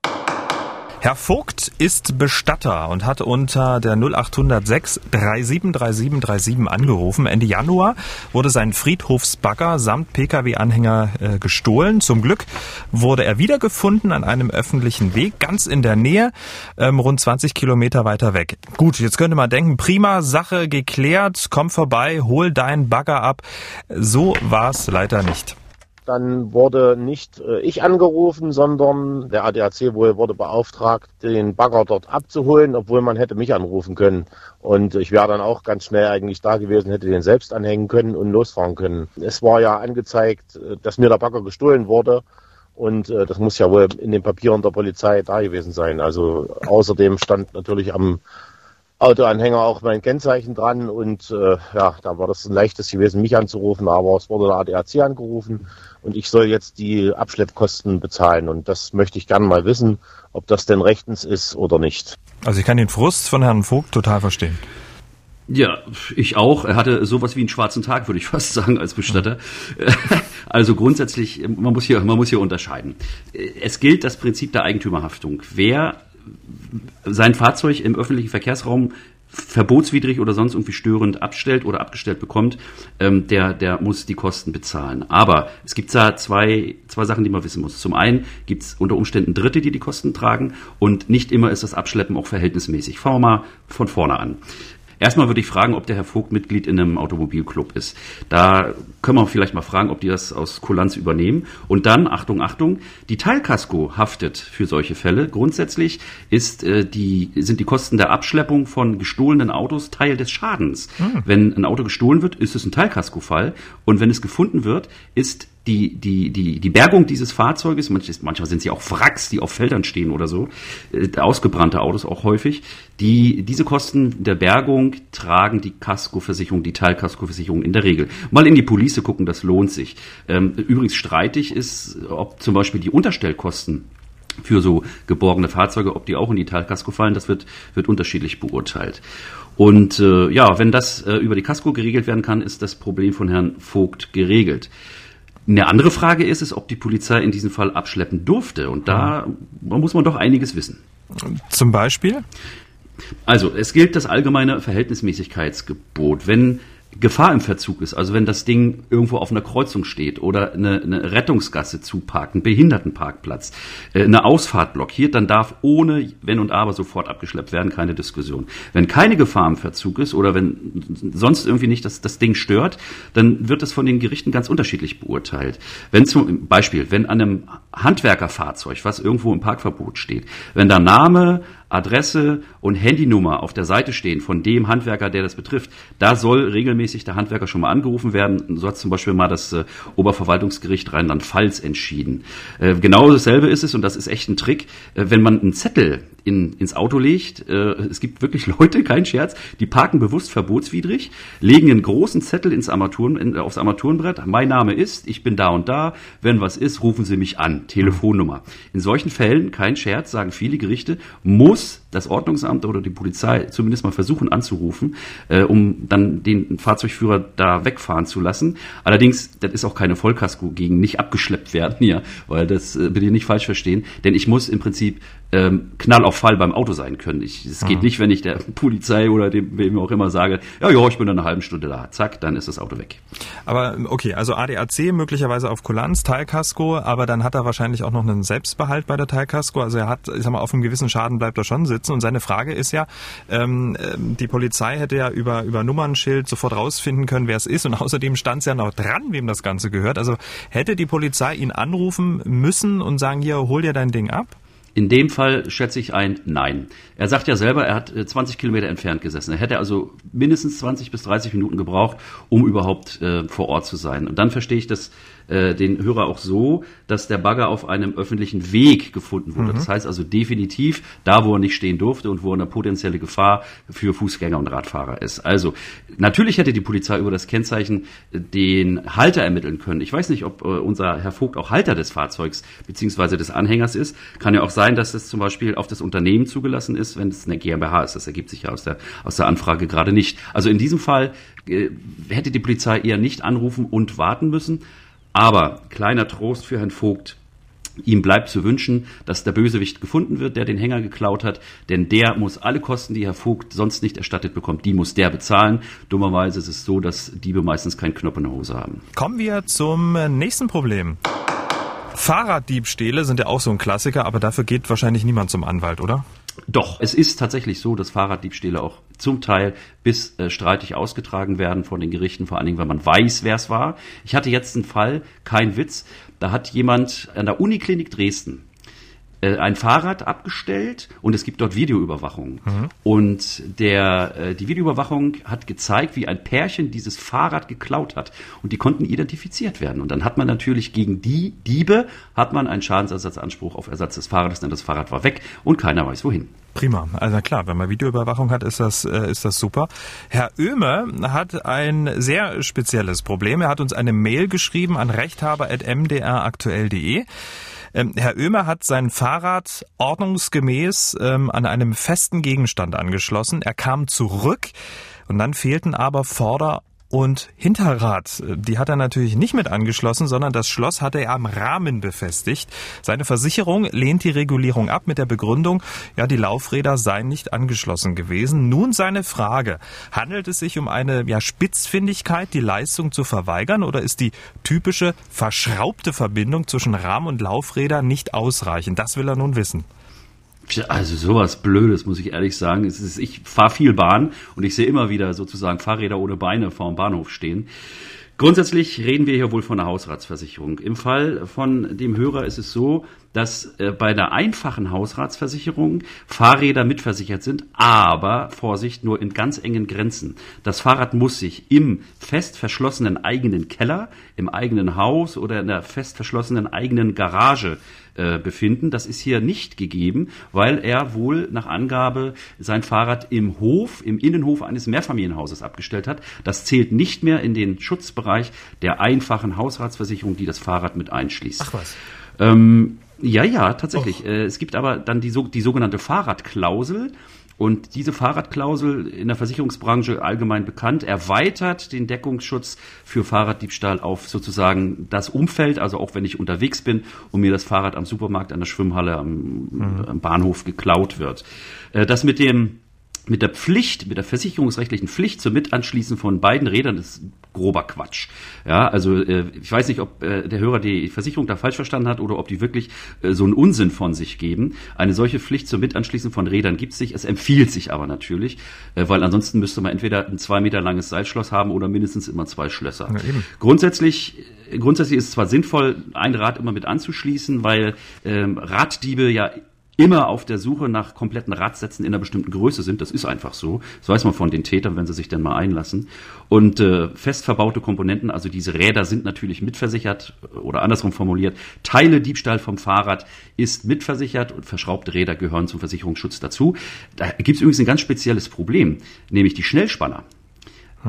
Herr Vogt ist Bestatter und hat unter der 0806 373737 angerufen. Ende Januar wurde sein Friedhofsbagger samt Pkw-Anhänger äh, gestohlen. Zum Glück wurde er wiedergefunden an einem öffentlichen Weg, ganz in der Nähe, ähm, rund 20 Kilometer weiter weg. Gut, jetzt könnte man denken, prima Sache geklärt, komm vorbei, hol deinen Bagger ab. So war es leider nicht. Dann wurde nicht äh, ich angerufen, sondern der ADAC wohl wurde beauftragt, den Bagger dort abzuholen, obwohl man hätte mich anrufen können. Und ich wäre dann auch ganz schnell eigentlich da gewesen, hätte den selbst anhängen können und losfahren können. Es war ja angezeigt, äh, dass mir der Bagger gestohlen wurde. Und äh, das muss ja wohl in den Papieren der Polizei da gewesen sein. Also außerdem stand natürlich am Autoanhänger auch mein Kennzeichen dran und äh, ja, da war das ein leichtes gewesen, mich anzurufen, aber es wurde der ADAC angerufen und ich soll jetzt die Abschleppkosten bezahlen und das möchte ich gerne mal wissen, ob das denn rechtens ist oder nicht. Also ich kann den Frust von Herrn Vogt total verstehen. Ja, ich auch. Er hatte sowas wie einen schwarzen Tag, würde ich fast sagen, als Bestatter. Also grundsätzlich, man muss hier, man muss hier unterscheiden. Es gilt das Prinzip der Eigentümerhaftung. Wer sein Fahrzeug im öffentlichen Verkehrsraum verbotswidrig oder sonst irgendwie störend abstellt oder abgestellt bekommt, ähm, der, der muss die Kosten bezahlen. Aber es gibt da zwei, zwei Sachen, die man wissen muss. Zum einen gibt es unter Umständen Dritte, die die Kosten tragen und nicht immer ist das Abschleppen auch verhältnismäßig. Fangen wir mal von vorne an. Erstmal würde ich fragen, ob der Herr Vogt Mitglied in einem Automobilclub ist. Da können wir vielleicht mal fragen, ob die das aus Kulanz übernehmen. Und dann, Achtung, Achtung, die Teilkasko haftet für solche Fälle. Grundsätzlich ist, äh, die, sind die Kosten der Abschleppung von gestohlenen Autos Teil des Schadens. Mhm. Wenn ein Auto gestohlen wird, ist es ein Teilkasko-Fall. Und wenn es gefunden wird, ist die, die, die, die Bergung dieses Fahrzeuges, manchmal sind sie auch Wracks, die auf Feldern stehen oder so, äh, ausgebrannte Autos auch häufig, die, diese Kosten der Bergung tragen die Kaskoversicherung, die Teilkaskoversicherung in der Regel. Mal in die Police gucken, das lohnt sich. Ähm, übrigens streitig ist, ob zum Beispiel die Unterstellkosten für so geborgene Fahrzeuge, ob die auch in die Teilkasko fallen, das wird, wird unterschiedlich beurteilt. Und äh, ja, wenn das äh, über die Kasko geregelt werden kann, ist das Problem von Herrn Vogt geregelt. Eine andere Frage ist es, ob die Polizei in diesem Fall abschleppen durfte. Und da muss man doch einiges wissen. Zum Beispiel? Also, es gilt das allgemeine Verhältnismäßigkeitsgebot. Wenn Gefahr im Verzug ist, also wenn das Ding irgendwo auf einer Kreuzung steht oder eine, eine Rettungsgasse zuparkt, ein Behindertenparkplatz, äh, eine Ausfahrt blockiert, dann darf ohne Wenn und Aber sofort abgeschleppt werden, keine Diskussion. Wenn keine Gefahr im Verzug ist oder wenn sonst irgendwie nicht das, das Ding stört, dann wird es von den Gerichten ganz unterschiedlich beurteilt. Wenn zum Beispiel, wenn an einem Handwerkerfahrzeug, was irgendwo im Parkverbot steht, wenn der Name, Adresse und Handynummer auf der Seite stehen von dem Handwerker, der das betrifft, da soll regelmäßig der Handwerker schon mal angerufen werden. So hat zum Beispiel mal das äh, Oberverwaltungsgericht Rheinland-Pfalz entschieden. Äh, genau dasselbe ist es, und das ist echt ein Trick, äh, wenn man einen Zettel in, ins Auto legt. Äh, es gibt wirklich Leute, kein Scherz, die parken bewusst verbotswidrig, legen einen großen Zettel ins Armaturen, in, aufs Armaturenbrett. Mein Name ist, ich bin da und da. Wenn was ist, rufen Sie mich an. Telefonnummer. In solchen Fällen, kein Scherz, sagen viele Gerichte, muss das Ordnungsamt oder die Polizei zumindest mal versuchen anzurufen, äh, um dann den Fahrzeugführer da wegfahren zu lassen. Allerdings, das ist auch keine Vollkasko gegen nicht abgeschleppt werden hier, weil das äh, bitte nicht falsch verstehen, denn ich muss im Prinzip ähm, Knall auf Fall beim Auto sein können. Es geht mhm. nicht, wenn ich der Polizei oder dem wem auch immer sage, ja, ja, ich bin in einer halben Stunde da, zack, dann ist das Auto weg. Aber okay, also ADAC möglicherweise auf Kulanz, Teilkasko, aber dann hat er wahrscheinlich auch noch einen Selbstbehalt bei der Teilkasko. Also er hat, ich sag mal, auf einem gewissen Schaden bleibt er schon sitzen. Und seine Frage ist ja, ähm, ähm, die Polizei hätte ja über, über Nummernschild sofort rausfinden können, wer es ist. Und außerdem stand es ja noch dran, wem das Ganze gehört. Also hätte die Polizei ihn anrufen müssen und sagen, hier, hol dir dein Ding ab? In dem Fall schätze ich ein Nein. Er sagt ja selber, er hat 20 äh, Kilometer entfernt gesessen. Er hätte also mindestens 20 bis 30 Minuten gebraucht, um überhaupt äh, vor Ort zu sein. Und dann verstehe ich das äh, den Hörer auch so, dass der Bagger auf einem öffentlichen Weg gefunden wurde. Mhm. Das heißt also definitiv da, wo er nicht stehen durfte und wo eine potenzielle Gefahr für Fußgänger und Radfahrer ist. Also natürlich hätte die Polizei über das Kennzeichen den Halter ermitteln können. Ich weiß nicht, ob äh, unser Herr Vogt auch Halter des Fahrzeugs beziehungsweise des Anhängers ist. Kann ja auch sein, dass es zum Beispiel auf das Unternehmen zugelassen ist, wenn es eine GmbH ist. Das ergibt sich ja aus der, aus der Anfrage gerade nicht. Also in diesem Fall äh, hätte die Polizei eher nicht anrufen und warten müssen. Aber kleiner Trost für Herrn Vogt. Ihm bleibt zu wünschen, dass der Bösewicht gefunden wird, der den Hänger geklaut hat, denn der muss alle Kosten, die Herr Vogt sonst nicht erstattet bekommt, die muss der bezahlen. Dummerweise ist es so, dass Diebe meistens keinen Knopf in der Hose haben. Kommen wir zum nächsten Problem. Fahrraddiebstähle sind ja auch so ein Klassiker, aber dafür geht wahrscheinlich niemand zum Anwalt, oder? Doch, es ist tatsächlich so, dass Fahrraddiebstähle auch zum Teil bis äh, streitig ausgetragen werden von den Gerichten, vor allen Dingen, wenn man weiß, wer es war. Ich hatte jetzt einen Fall, kein Witz, da hat jemand an der Uniklinik Dresden ein Fahrrad abgestellt und es gibt dort Videoüberwachung. Mhm. Und der, äh, die Videoüberwachung hat gezeigt, wie ein Pärchen dieses Fahrrad geklaut hat. Und die konnten identifiziert werden. Und dann hat man natürlich gegen die Diebe hat man einen Schadensersatzanspruch auf Ersatz des Fahrrades, denn das Fahrrad war weg und keiner weiß wohin. Prima. Also klar, wenn man Videoüberwachung hat, ist das, äh, ist das super. Herr Oehme hat ein sehr spezielles Problem. Er hat uns eine Mail geschrieben an rechthaber.mdraktuell.de. Ähm, Herr Oehmer hat sein Fahrrad ordnungsgemäß ähm, an einem festen Gegenstand angeschlossen. Er kam zurück und dann fehlten aber Vorder- und Hinterrad, die hat er natürlich nicht mit angeschlossen, sondern das Schloss hatte er am Rahmen befestigt. Seine Versicherung lehnt die Regulierung ab mit der Begründung, ja, die Laufräder seien nicht angeschlossen gewesen. Nun seine Frage. Handelt es sich um eine ja, Spitzfindigkeit, die Leistung zu verweigern oder ist die typische verschraubte Verbindung zwischen Rahmen und Laufräder nicht ausreichend? Das will er nun wissen. Also sowas Blödes, muss ich ehrlich sagen. Ist, ich fahre viel Bahn und ich sehe immer wieder sozusagen Fahrräder ohne Beine vor dem Bahnhof stehen. Grundsätzlich reden wir hier wohl von einer Hausratsversicherung. Im Fall von dem Hörer ist es so, dass äh, bei der einfachen Hausratsversicherung Fahrräder mitversichert sind, aber Vorsicht, nur in ganz engen Grenzen. Das Fahrrad muss sich im fest verschlossenen eigenen Keller, im eigenen Haus oder in der fest verschlossenen eigenen Garage äh, befinden. Das ist hier nicht gegeben, weil er wohl nach Angabe sein Fahrrad im Hof, im Innenhof eines Mehrfamilienhauses abgestellt hat. Das zählt nicht mehr in den Schutzbereich der einfachen Hausratsversicherung, die das Fahrrad mit einschließt. Ach was. Ähm, ja, ja, tatsächlich. Oh. Es gibt aber dann die, die sogenannte Fahrradklausel. Und diese Fahrradklausel in der Versicherungsbranche allgemein bekannt erweitert den Deckungsschutz für Fahrraddiebstahl auf sozusagen das Umfeld, also auch wenn ich unterwegs bin und mir das Fahrrad am Supermarkt, an der Schwimmhalle, am, mhm. am Bahnhof geklaut wird. Äh, das mit dem mit der Pflicht, mit der versicherungsrechtlichen Pflicht zum Mitanschließen von beiden Rädern ist grober Quatsch. Ja, also äh, ich weiß nicht, ob äh, der Hörer die Versicherung da falsch verstanden hat oder ob die wirklich äh, so einen Unsinn von sich geben. Eine solche Pflicht zum Mitanschließen von Rädern gibt es nicht. Es empfiehlt sich aber natürlich, äh, weil ansonsten müsste man entweder ein zwei Meter langes Seilschloss haben oder mindestens immer zwei Schlösser. Grundsätzlich grundsätzlich ist es zwar sinnvoll, ein Rad immer mit anzuschließen, weil ähm, Raddiebe ja immer auf der Suche nach kompletten Radsätzen in einer bestimmten Größe sind. Das ist einfach so. Das weiß man von den Tätern, wenn sie sich dann mal einlassen. Und äh, fest verbaute Komponenten, also diese Räder sind natürlich mitversichert oder andersrum formuliert, Teile Diebstahl vom Fahrrad ist mitversichert und verschraubte Räder gehören zum Versicherungsschutz dazu. Da gibt es übrigens ein ganz spezielles Problem, nämlich die Schnellspanner.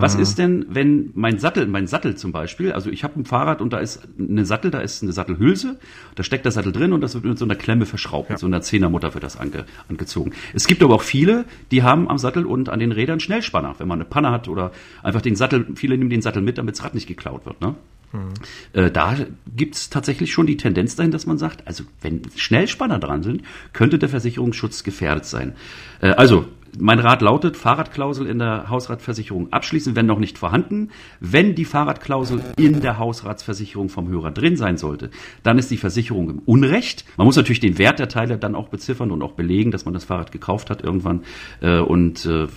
Was mhm. ist denn, wenn mein Sattel, mein Sattel zum Beispiel, also ich habe ein Fahrrad und da ist eine Sattel, da ist eine Sattelhülse, da steckt der Sattel drin und das wird mit so einer Klemme verschraubt, ja. mit so einer Zehnermutter wird das ange, angezogen. Es gibt aber auch viele, die haben am Sattel und an den Rädern Schnellspanner, wenn man eine Panne hat oder einfach den Sattel, viele nehmen den Sattel mit, damit das Rad nicht geklaut wird. Ne? Mhm. Äh, da gibt's tatsächlich schon die Tendenz dahin, dass man sagt, also wenn Schnellspanner dran sind, könnte der Versicherungsschutz gefährdet sein. Äh, also mein Rat lautet, Fahrradklausel in der Hausratversicherung abschließen, wenn noch nicht vorhanden. Wenn die Fahrradklausel in der Hausratsversicherung vom Hörer drin sein sollte, dann ist die Versicherung im Unrecht. Man muss natürlich den Wert der Teile dann auch beziffern und auch belegen, dass man das Fahrrad gekauft hat irgendwann. Äh, und äh,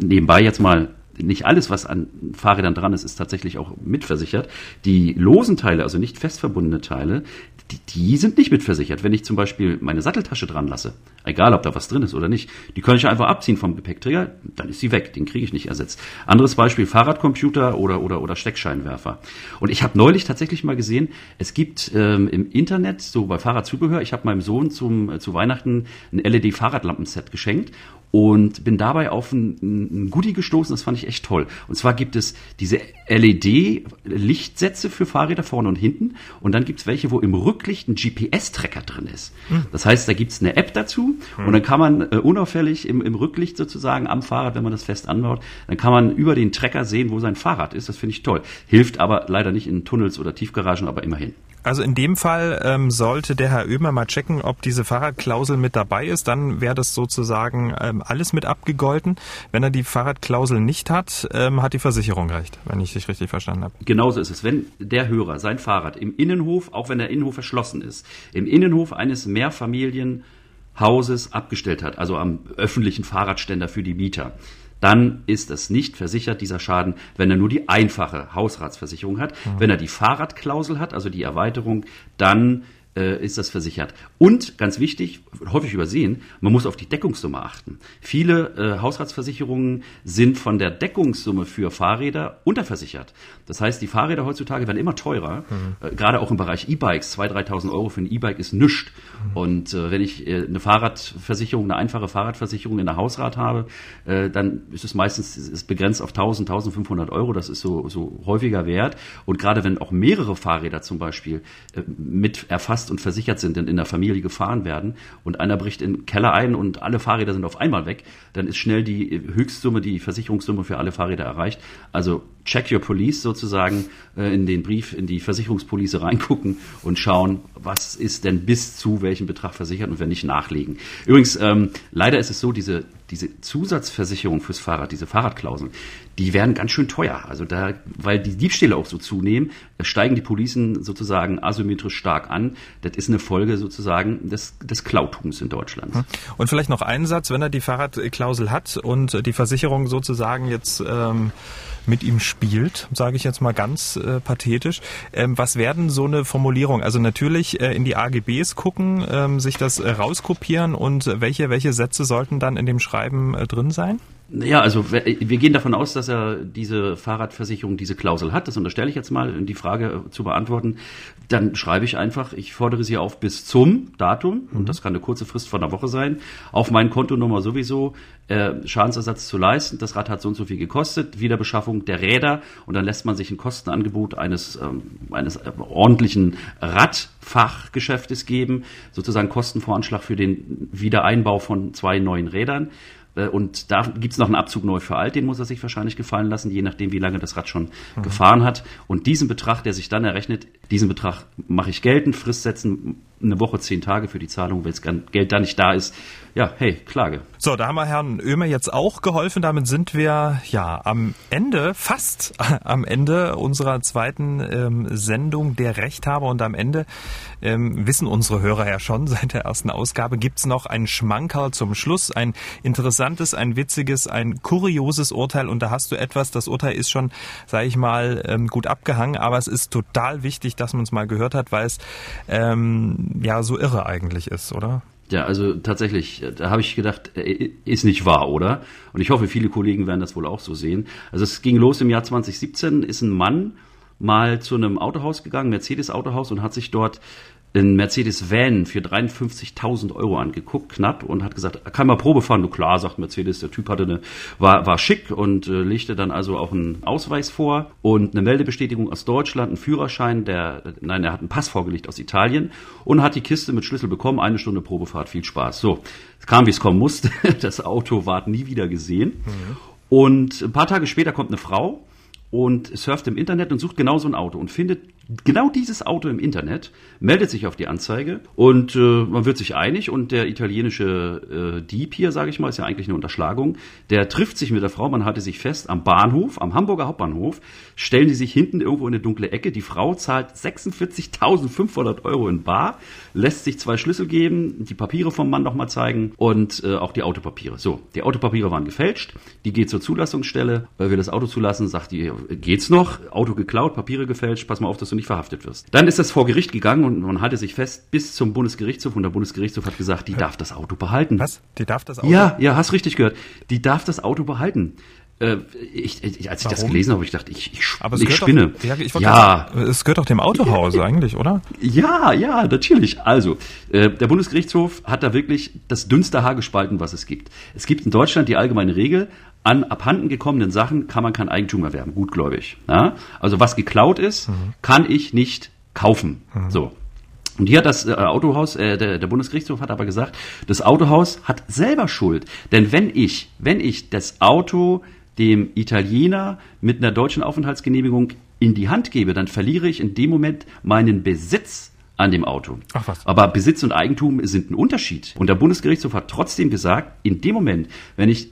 nebenbei jetzt mal nicht alles, was an Fahrrädern dran ist, ist tatsächlich auch mitversichert. Die losen Teile, also nicht fest verbundene Teile, die, die sind nicht mitversichert. Wenn ich zum Beispiel meine Satteltasche dran lasse, egal ob da was drin ist oder nicht, die kann ich einfach abziehen vom Gepäckträger, dann ist sie weg, den kriege ich nicht ersetzt. Anderes Beispiel, Fahrradcomputer oder, oder, oder Steckscheinwerfer. Und ich habe neulich tatsächlich mal gesehen, es gibt ähm, im Internet, so bei Fahrradzubehör, ich habe meinem Sohn zum, äh, zu Weihnachten ein LED-Fahrradlampenset geschenkt und bin dabei auf ein, ein Goodie gestoßen, das fand ich echt toll. Und zwar gibt es diese LED-Lichtsätze für Fahrräder vorne und hinten und dann gibt es welche, wo im Rücklicht ein GPS-Tracker drin ist. Hm. Das heißt, da gibt es eine App dazu hm. und dann kann man äh, unauffällig im, im Rücklicht sozusagen am Fahrrad, wenn man das fest anbaut, dann kann man über den Tracker sehen, wo sein Fahrrad ist. Das finde ich toll. Hilft aber leider nicht in Tunnels oder Tiefgaragen, aber immerhin. Also in dem Fall ähm, sollte der Herr Ömer mal checken, ob diese Fahrradklausel mit dabei ist. Dann wäre das sozusagen ähm, alles mit abgegolten. Wenn er die Fahrradklausel nicht hat, ähm, hat die Versicherung recht, wenn ich dich richtig verstanden habe. Genauso ist es. Wenn der Hörer sein Fahrrad im Innenhof, auch wenn der Innenhof verschlossen ist, im Innenhof eines Mehrfamilienhauses abgestellt hat, also am öffentlichen Fahrradständer für die Mieter, dann ist es nicht versichert, dieser Schaden, wenn er nur die einfache Hausratsversicherung hat. Mhm. Wenn er die Fahrradklausel hat, also die Erweiterung, dann ist das versichert. Und ganz wichtig, häufig übersehen, man muss auf die Deckungssumme achten. Viele äh, Hausratsversicherungen sind von der Deckungssumme für Fahrräder unterversichert. Das heißt, die Fahrräder heutzutage werden immer teurer, mhm. äh, gerade auch im Bereich E-Bikes. 2.000, 3.000 Euro für ein E-Bike ist nichts. Mhm. Und äh, wenn ich äh, eine Fahrradversicherung, eine einfache Fahrradversicherung in der Hausrat habe, äh, dann ist es meistens ist begrenzt auf 1.000, 1.500 Euro. Das ist so, so häufiger wert. Und gerade wenn auch mehrere Fahrräder zum Beispiel äh, mit erfasst erfasst und versichert sind und in der Familie gefahren werden und einer bricht in den Keller ein und alle Fahrräder sind auf einmal weg, dann ist schnell die Höchstsumme, die Versicherungssumme für alle Fahrräder erreicht. Also check your police sozusagen äh, in den Brief, in die Versicherungspolice reingucken und schauen, was ist denn bis zu welchem Betrag versichert und wenn nicht nachlegen. Übrigens, ähm, leider ist es so, diese diese Zusatzversicherung fürs Fahrrad, diese Fahrradklauseln, die werden ganz schön teuer. Also da, weil die Diebstähle auch so zunehmen, steigen die Policen sozusagen asymmetrisch stark an. Das ist eine Folge sozusagen des, des Klautums in Deutschland. Hm. Und vielleicht noch einen Satz, wenn er die Fahrradklausel hat und die Versicherung sozusagen jetzt ähm, mit ihm spielt, sage ich jetzt mal ganz äh, pathetisch. Ähm, was werden so eine Formulierung? Also natürlich äh, in die AGBs gucken, ähm, sich das äh, rauskopieren und welche, welche Sätze sollten dann in dem Schreiben äh, drin sein? Ja, also wir gehen davon aus, dass er diese Fahrradversicherung diese Klausel hat. Das unterstelle ich jetzt mal, um die Frage zu beantworten. Dann schreibe ich einfach, ich fordere Sie auf bis zum Datum, und mhm. das kann eine kurze Frist von einer Woche sein, auf mein Kontonummer sowieso äh, Schadensersatz zu leisten. Das Rad hat so und so viel gekostet, Wiederbeschaffung der Räder und dann lässt man sich ein Kostenangebot eines, ähm, eines äh, ordentlichen Radfachgeschäftes geben, sozusagen Kostenvoranschlag für den Wiedereinbau von zwei neuen Rädern. Äh, und da gibt's noch einen Abzug neu für alt, den muss er sich wahrscheinlich gefallen lassen, je nachdem, wie lange das Rad schon mhm. gefahren hat. Und diesen Betrag, der sich dann errechnet, diesen Betrag mache ich geltend, Frist setzen, eine Woche, zehn Tage für die Zahlung, wenn das Geld da nicht da ist. Ja, hey, Klage. So, da haben wir Herrn Ömer jetzt auch geholfen. Damit sind wir ja am Ende, fast am Ende unserer zweiten ähm, Sendung der Rechthaber. Und am Ende ähm, wissen unsere Hörer ja schon, seit der ersten Ausgabe gibt's noch ein Schmankerl zum Schluss. Ein interessantes, ein witziges, ein kurioses Urteil. Und da hast du etwas, das Urteil ist schon, sage ich mal, ähm, gut abgehangen. Aber es ist total wichtig, dass man es mal gehört hat, weil es ähm, ja so irre eigentlich ist, oder? Ja, also tatsächlich, da habe ich gedacht, äh, ist nicht wahr, oder? Und ich hoffe, viele Kollegen werden das wohl auch so sehen. Also es ging los im Jahr 2017, ist ein Mann mal zu einem Autohaus gegangen, Mercedes-Autohaus, und hat sich dort einen Mercedes Van für 53.000 Euro angeguckt, knapp, und hat gesagt, kann mal Probe fahren. Du klar, sagt Mercedes, der Typ hatte eine, war, war schick und äh, legte dann also auch einen Ausweis vor und eine Meldebestätigung aus Deutschland, einen Führerschein, der, nein, er hat einen Pass vorgelegt aus Italien und hat die Kiste mit Schlüssel bekommen, eine Stunde Probefahrt, viel Spaß. So, es kam, wie es kommen musste. Das Auto ward nie wieder gesehen. Mhm. Und ein paar Tage später kommt eine Frau, und surft im Internet und sucht genau so ein Auto und findet genau dieses Auto im Internet, meldet sich auf die Anzeige und äh, man wird sich einig und der italienische äh, Dieb hier, sage ich mal, ist ja eigentlich eine Unterschlagung, der trifft sich mit der Frau, man hatte sich fest am Bahnhof, am Hamburger Hauptbahnhof, stellen die sich hinten irgendwo in eine dunkle Ecke, die Frau zahlt 46.500 Euro in Bar, lässt sich zwei Schlüssel geben, die Papiere vom Mann nochmal zeigen und äh, auch die Autopapiere. So, die Autopapiere waren gefälscht, die geht zur Zulassungsstelle, weil wir das Auto zulassen, sagt die, geht's noch? Auto geklaut, Papiere gefälscht, pass mal auf, dass du nicht verhaftet wirst. Dann ist das vor Gericht gegangen und man hatte sich fest bis zum Bundesgerichtshof und der Bundesgerichtshof hat gesagt, die darf das Auto behalten. Was? Die darf das Auto? Ja, ja, hast richtig gehört. Die darf das Auto behalten. Äh, ich, ich, als ich Warum? das gelesen habe, ich dachte, ich, ich, Aber ich spinne. Doch, ja, ich ja. Sagen, es gehört doch dem Autohaus eigentlich, oder? Ja, ja, natürlich. Also, äh, der Bundesgerichtshof hat da wirklich das dünnste Haar gespalten, was es gibt. Es gibt in Deutschland die allgemeine Regel, an abhanden gekommenen Sachen kann man kein Eigentum erwerben, gutgläubig. Ja? Also was geklaut ist, mhm. kann ich nicht kaufen. Mhm. So. Und hier hat das äh, Autohaus, äh, der, der Bundesgerichtshof hat aber gesagt, das Autohaus hat selber Schuld. Denn wenn ich, wenn ich das Auto dem Italiener mit einer deutschen Aufenthaltsgenehmigung in die Hand gebe, dann verliere ich in dem Moment meinen Besitz an dem Auto. Ach was. Aber Besitz und Eigentum sind ein Unterschied. Und der Bundesgerichtshof hat trotzdem gesagt, in dem Moment, wenn ich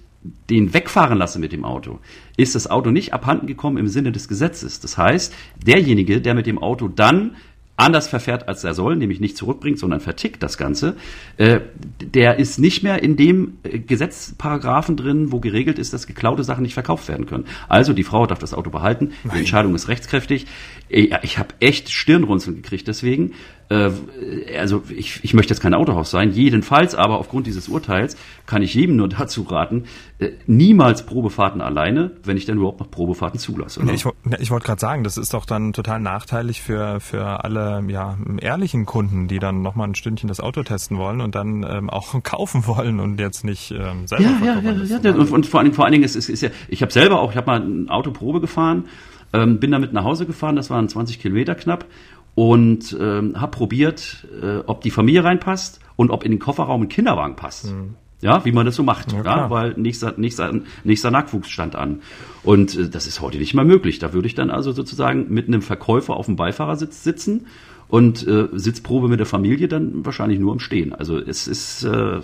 den wegfahren lasse mit dem Auto, ist das Auto nicht abhanden gekommen im Sinne des Gesetzes. Das heißt, derjenige, der mit dem Auto dann anders verfährt, als er soll, nämlich nicht zurückbringt, sondern vertickt das Ganze, äh, der ist nicht mehr in dem äh, Gesetzparagraphen drin, wo geregelt ist, dass geklaute Sachen nicht verkauft werden können. Also die Frau darf das Auto behalten, Nein. die Entscheidung ist rechtskräftig. Ich, ich habe echt Stirnrunzeln gekriegt deswegen. Äh, also ich, ich möchte jetzt kein Autohaus sein, jedenfalls, aber aufgrund dieses Urteils kann ich jedem nur dazu raten, äh, niemals Probefahrten alleine, wenn ich denn überhaupt noch Probefahrten zulasse. Nee, ich, ich wollte gerade sagen, das ist doch dann total nachteilig für, für alle ja, ehrlichen Kunden, die dann nochmal ein Stündchen das Auto testen wollen und dann ähm, auch kaufen wollen und jetzt nicht ähm, selber ja, ja, ja, ja, und, und vor allen Dingen, vor allen Dingen ist, ist, ist ja, ich habe selber auch, ich habe mal ein Auto Probe gefahren, ähm, bin damit nach Hause gefahren, das waren 20 Kilometer knapp und ähm, habe probiert, äh, ob die Familie reinpasst und ob in den Kofferraum ein Kinderwagen passt. Mhm. Ja, wie man das so macht, ja, ja weil nächster, nächster, nächster Nachwuchs stand an. Und äh, das ist heute nicht mehr möglich. Da würde ich dann also sozusagen mit einem Verkäufer auf dem Beifahrersitz sitzen und äh, Sitzprobe mit der Familie dann wahrscheinlich nur im Stehen. Also es ist äh,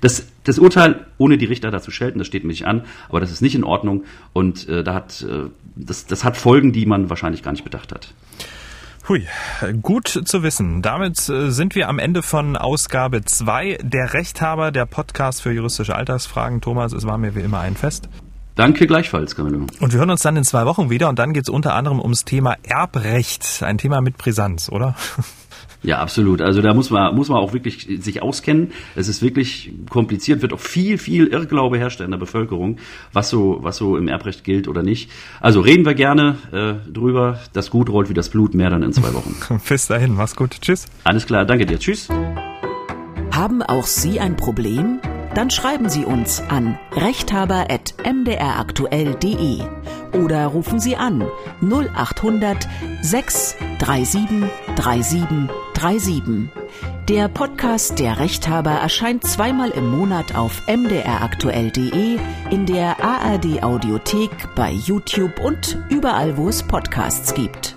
das, das Urteil, ohne die Richter dazu schelten, das steht mir nicht an, aber das ist nicht in Ordnung und äh, da hat äh, das, das hat Folgen, die man wahrscheinlich gar nicht bedacht hat. Hui, gut zu wissen. Damit äh, sind wir am Ende von Ausgabe 2. Der Rechthaber, der Podcast für juristische Alltagsfragen. Thomas, es war mir wie immer ein Fest. Danke gleichfalls, Camillo. Und wir hören uns dann in zwei Wochen wieder und dann geht es unter anderem ums Thema Erbrecht. Ein Thema mit Brisanz, oder? Ja, absolut. Also da muss man, muss man auch wirklich sich auskennen. Es ist wirklich kompliziert, wird auch viel, viel Irrglaube herrscht in der Bevölkerung, was so, was so im Erbrecht gilt oder nicht. Also reden wir gerne äh, drüber. Das Gut rollt wie das Blut, mehr dann in zwei Wochen. Bis dahin, mach's gut. Tschüss. Alles klar, danke dir. Tschüss. Haben auch Sie ein Problem? Dann schreiben Sie uns an rechthaber.mdraktuell.de oder rufen Sie an 0800 637 37 37. Der Podcast Der Rechthaber erscheint zweimal im Monat auf mdraktuell.de, in der ARD Audiothek, bei YouTube und überall, wo es Podcasts gibt.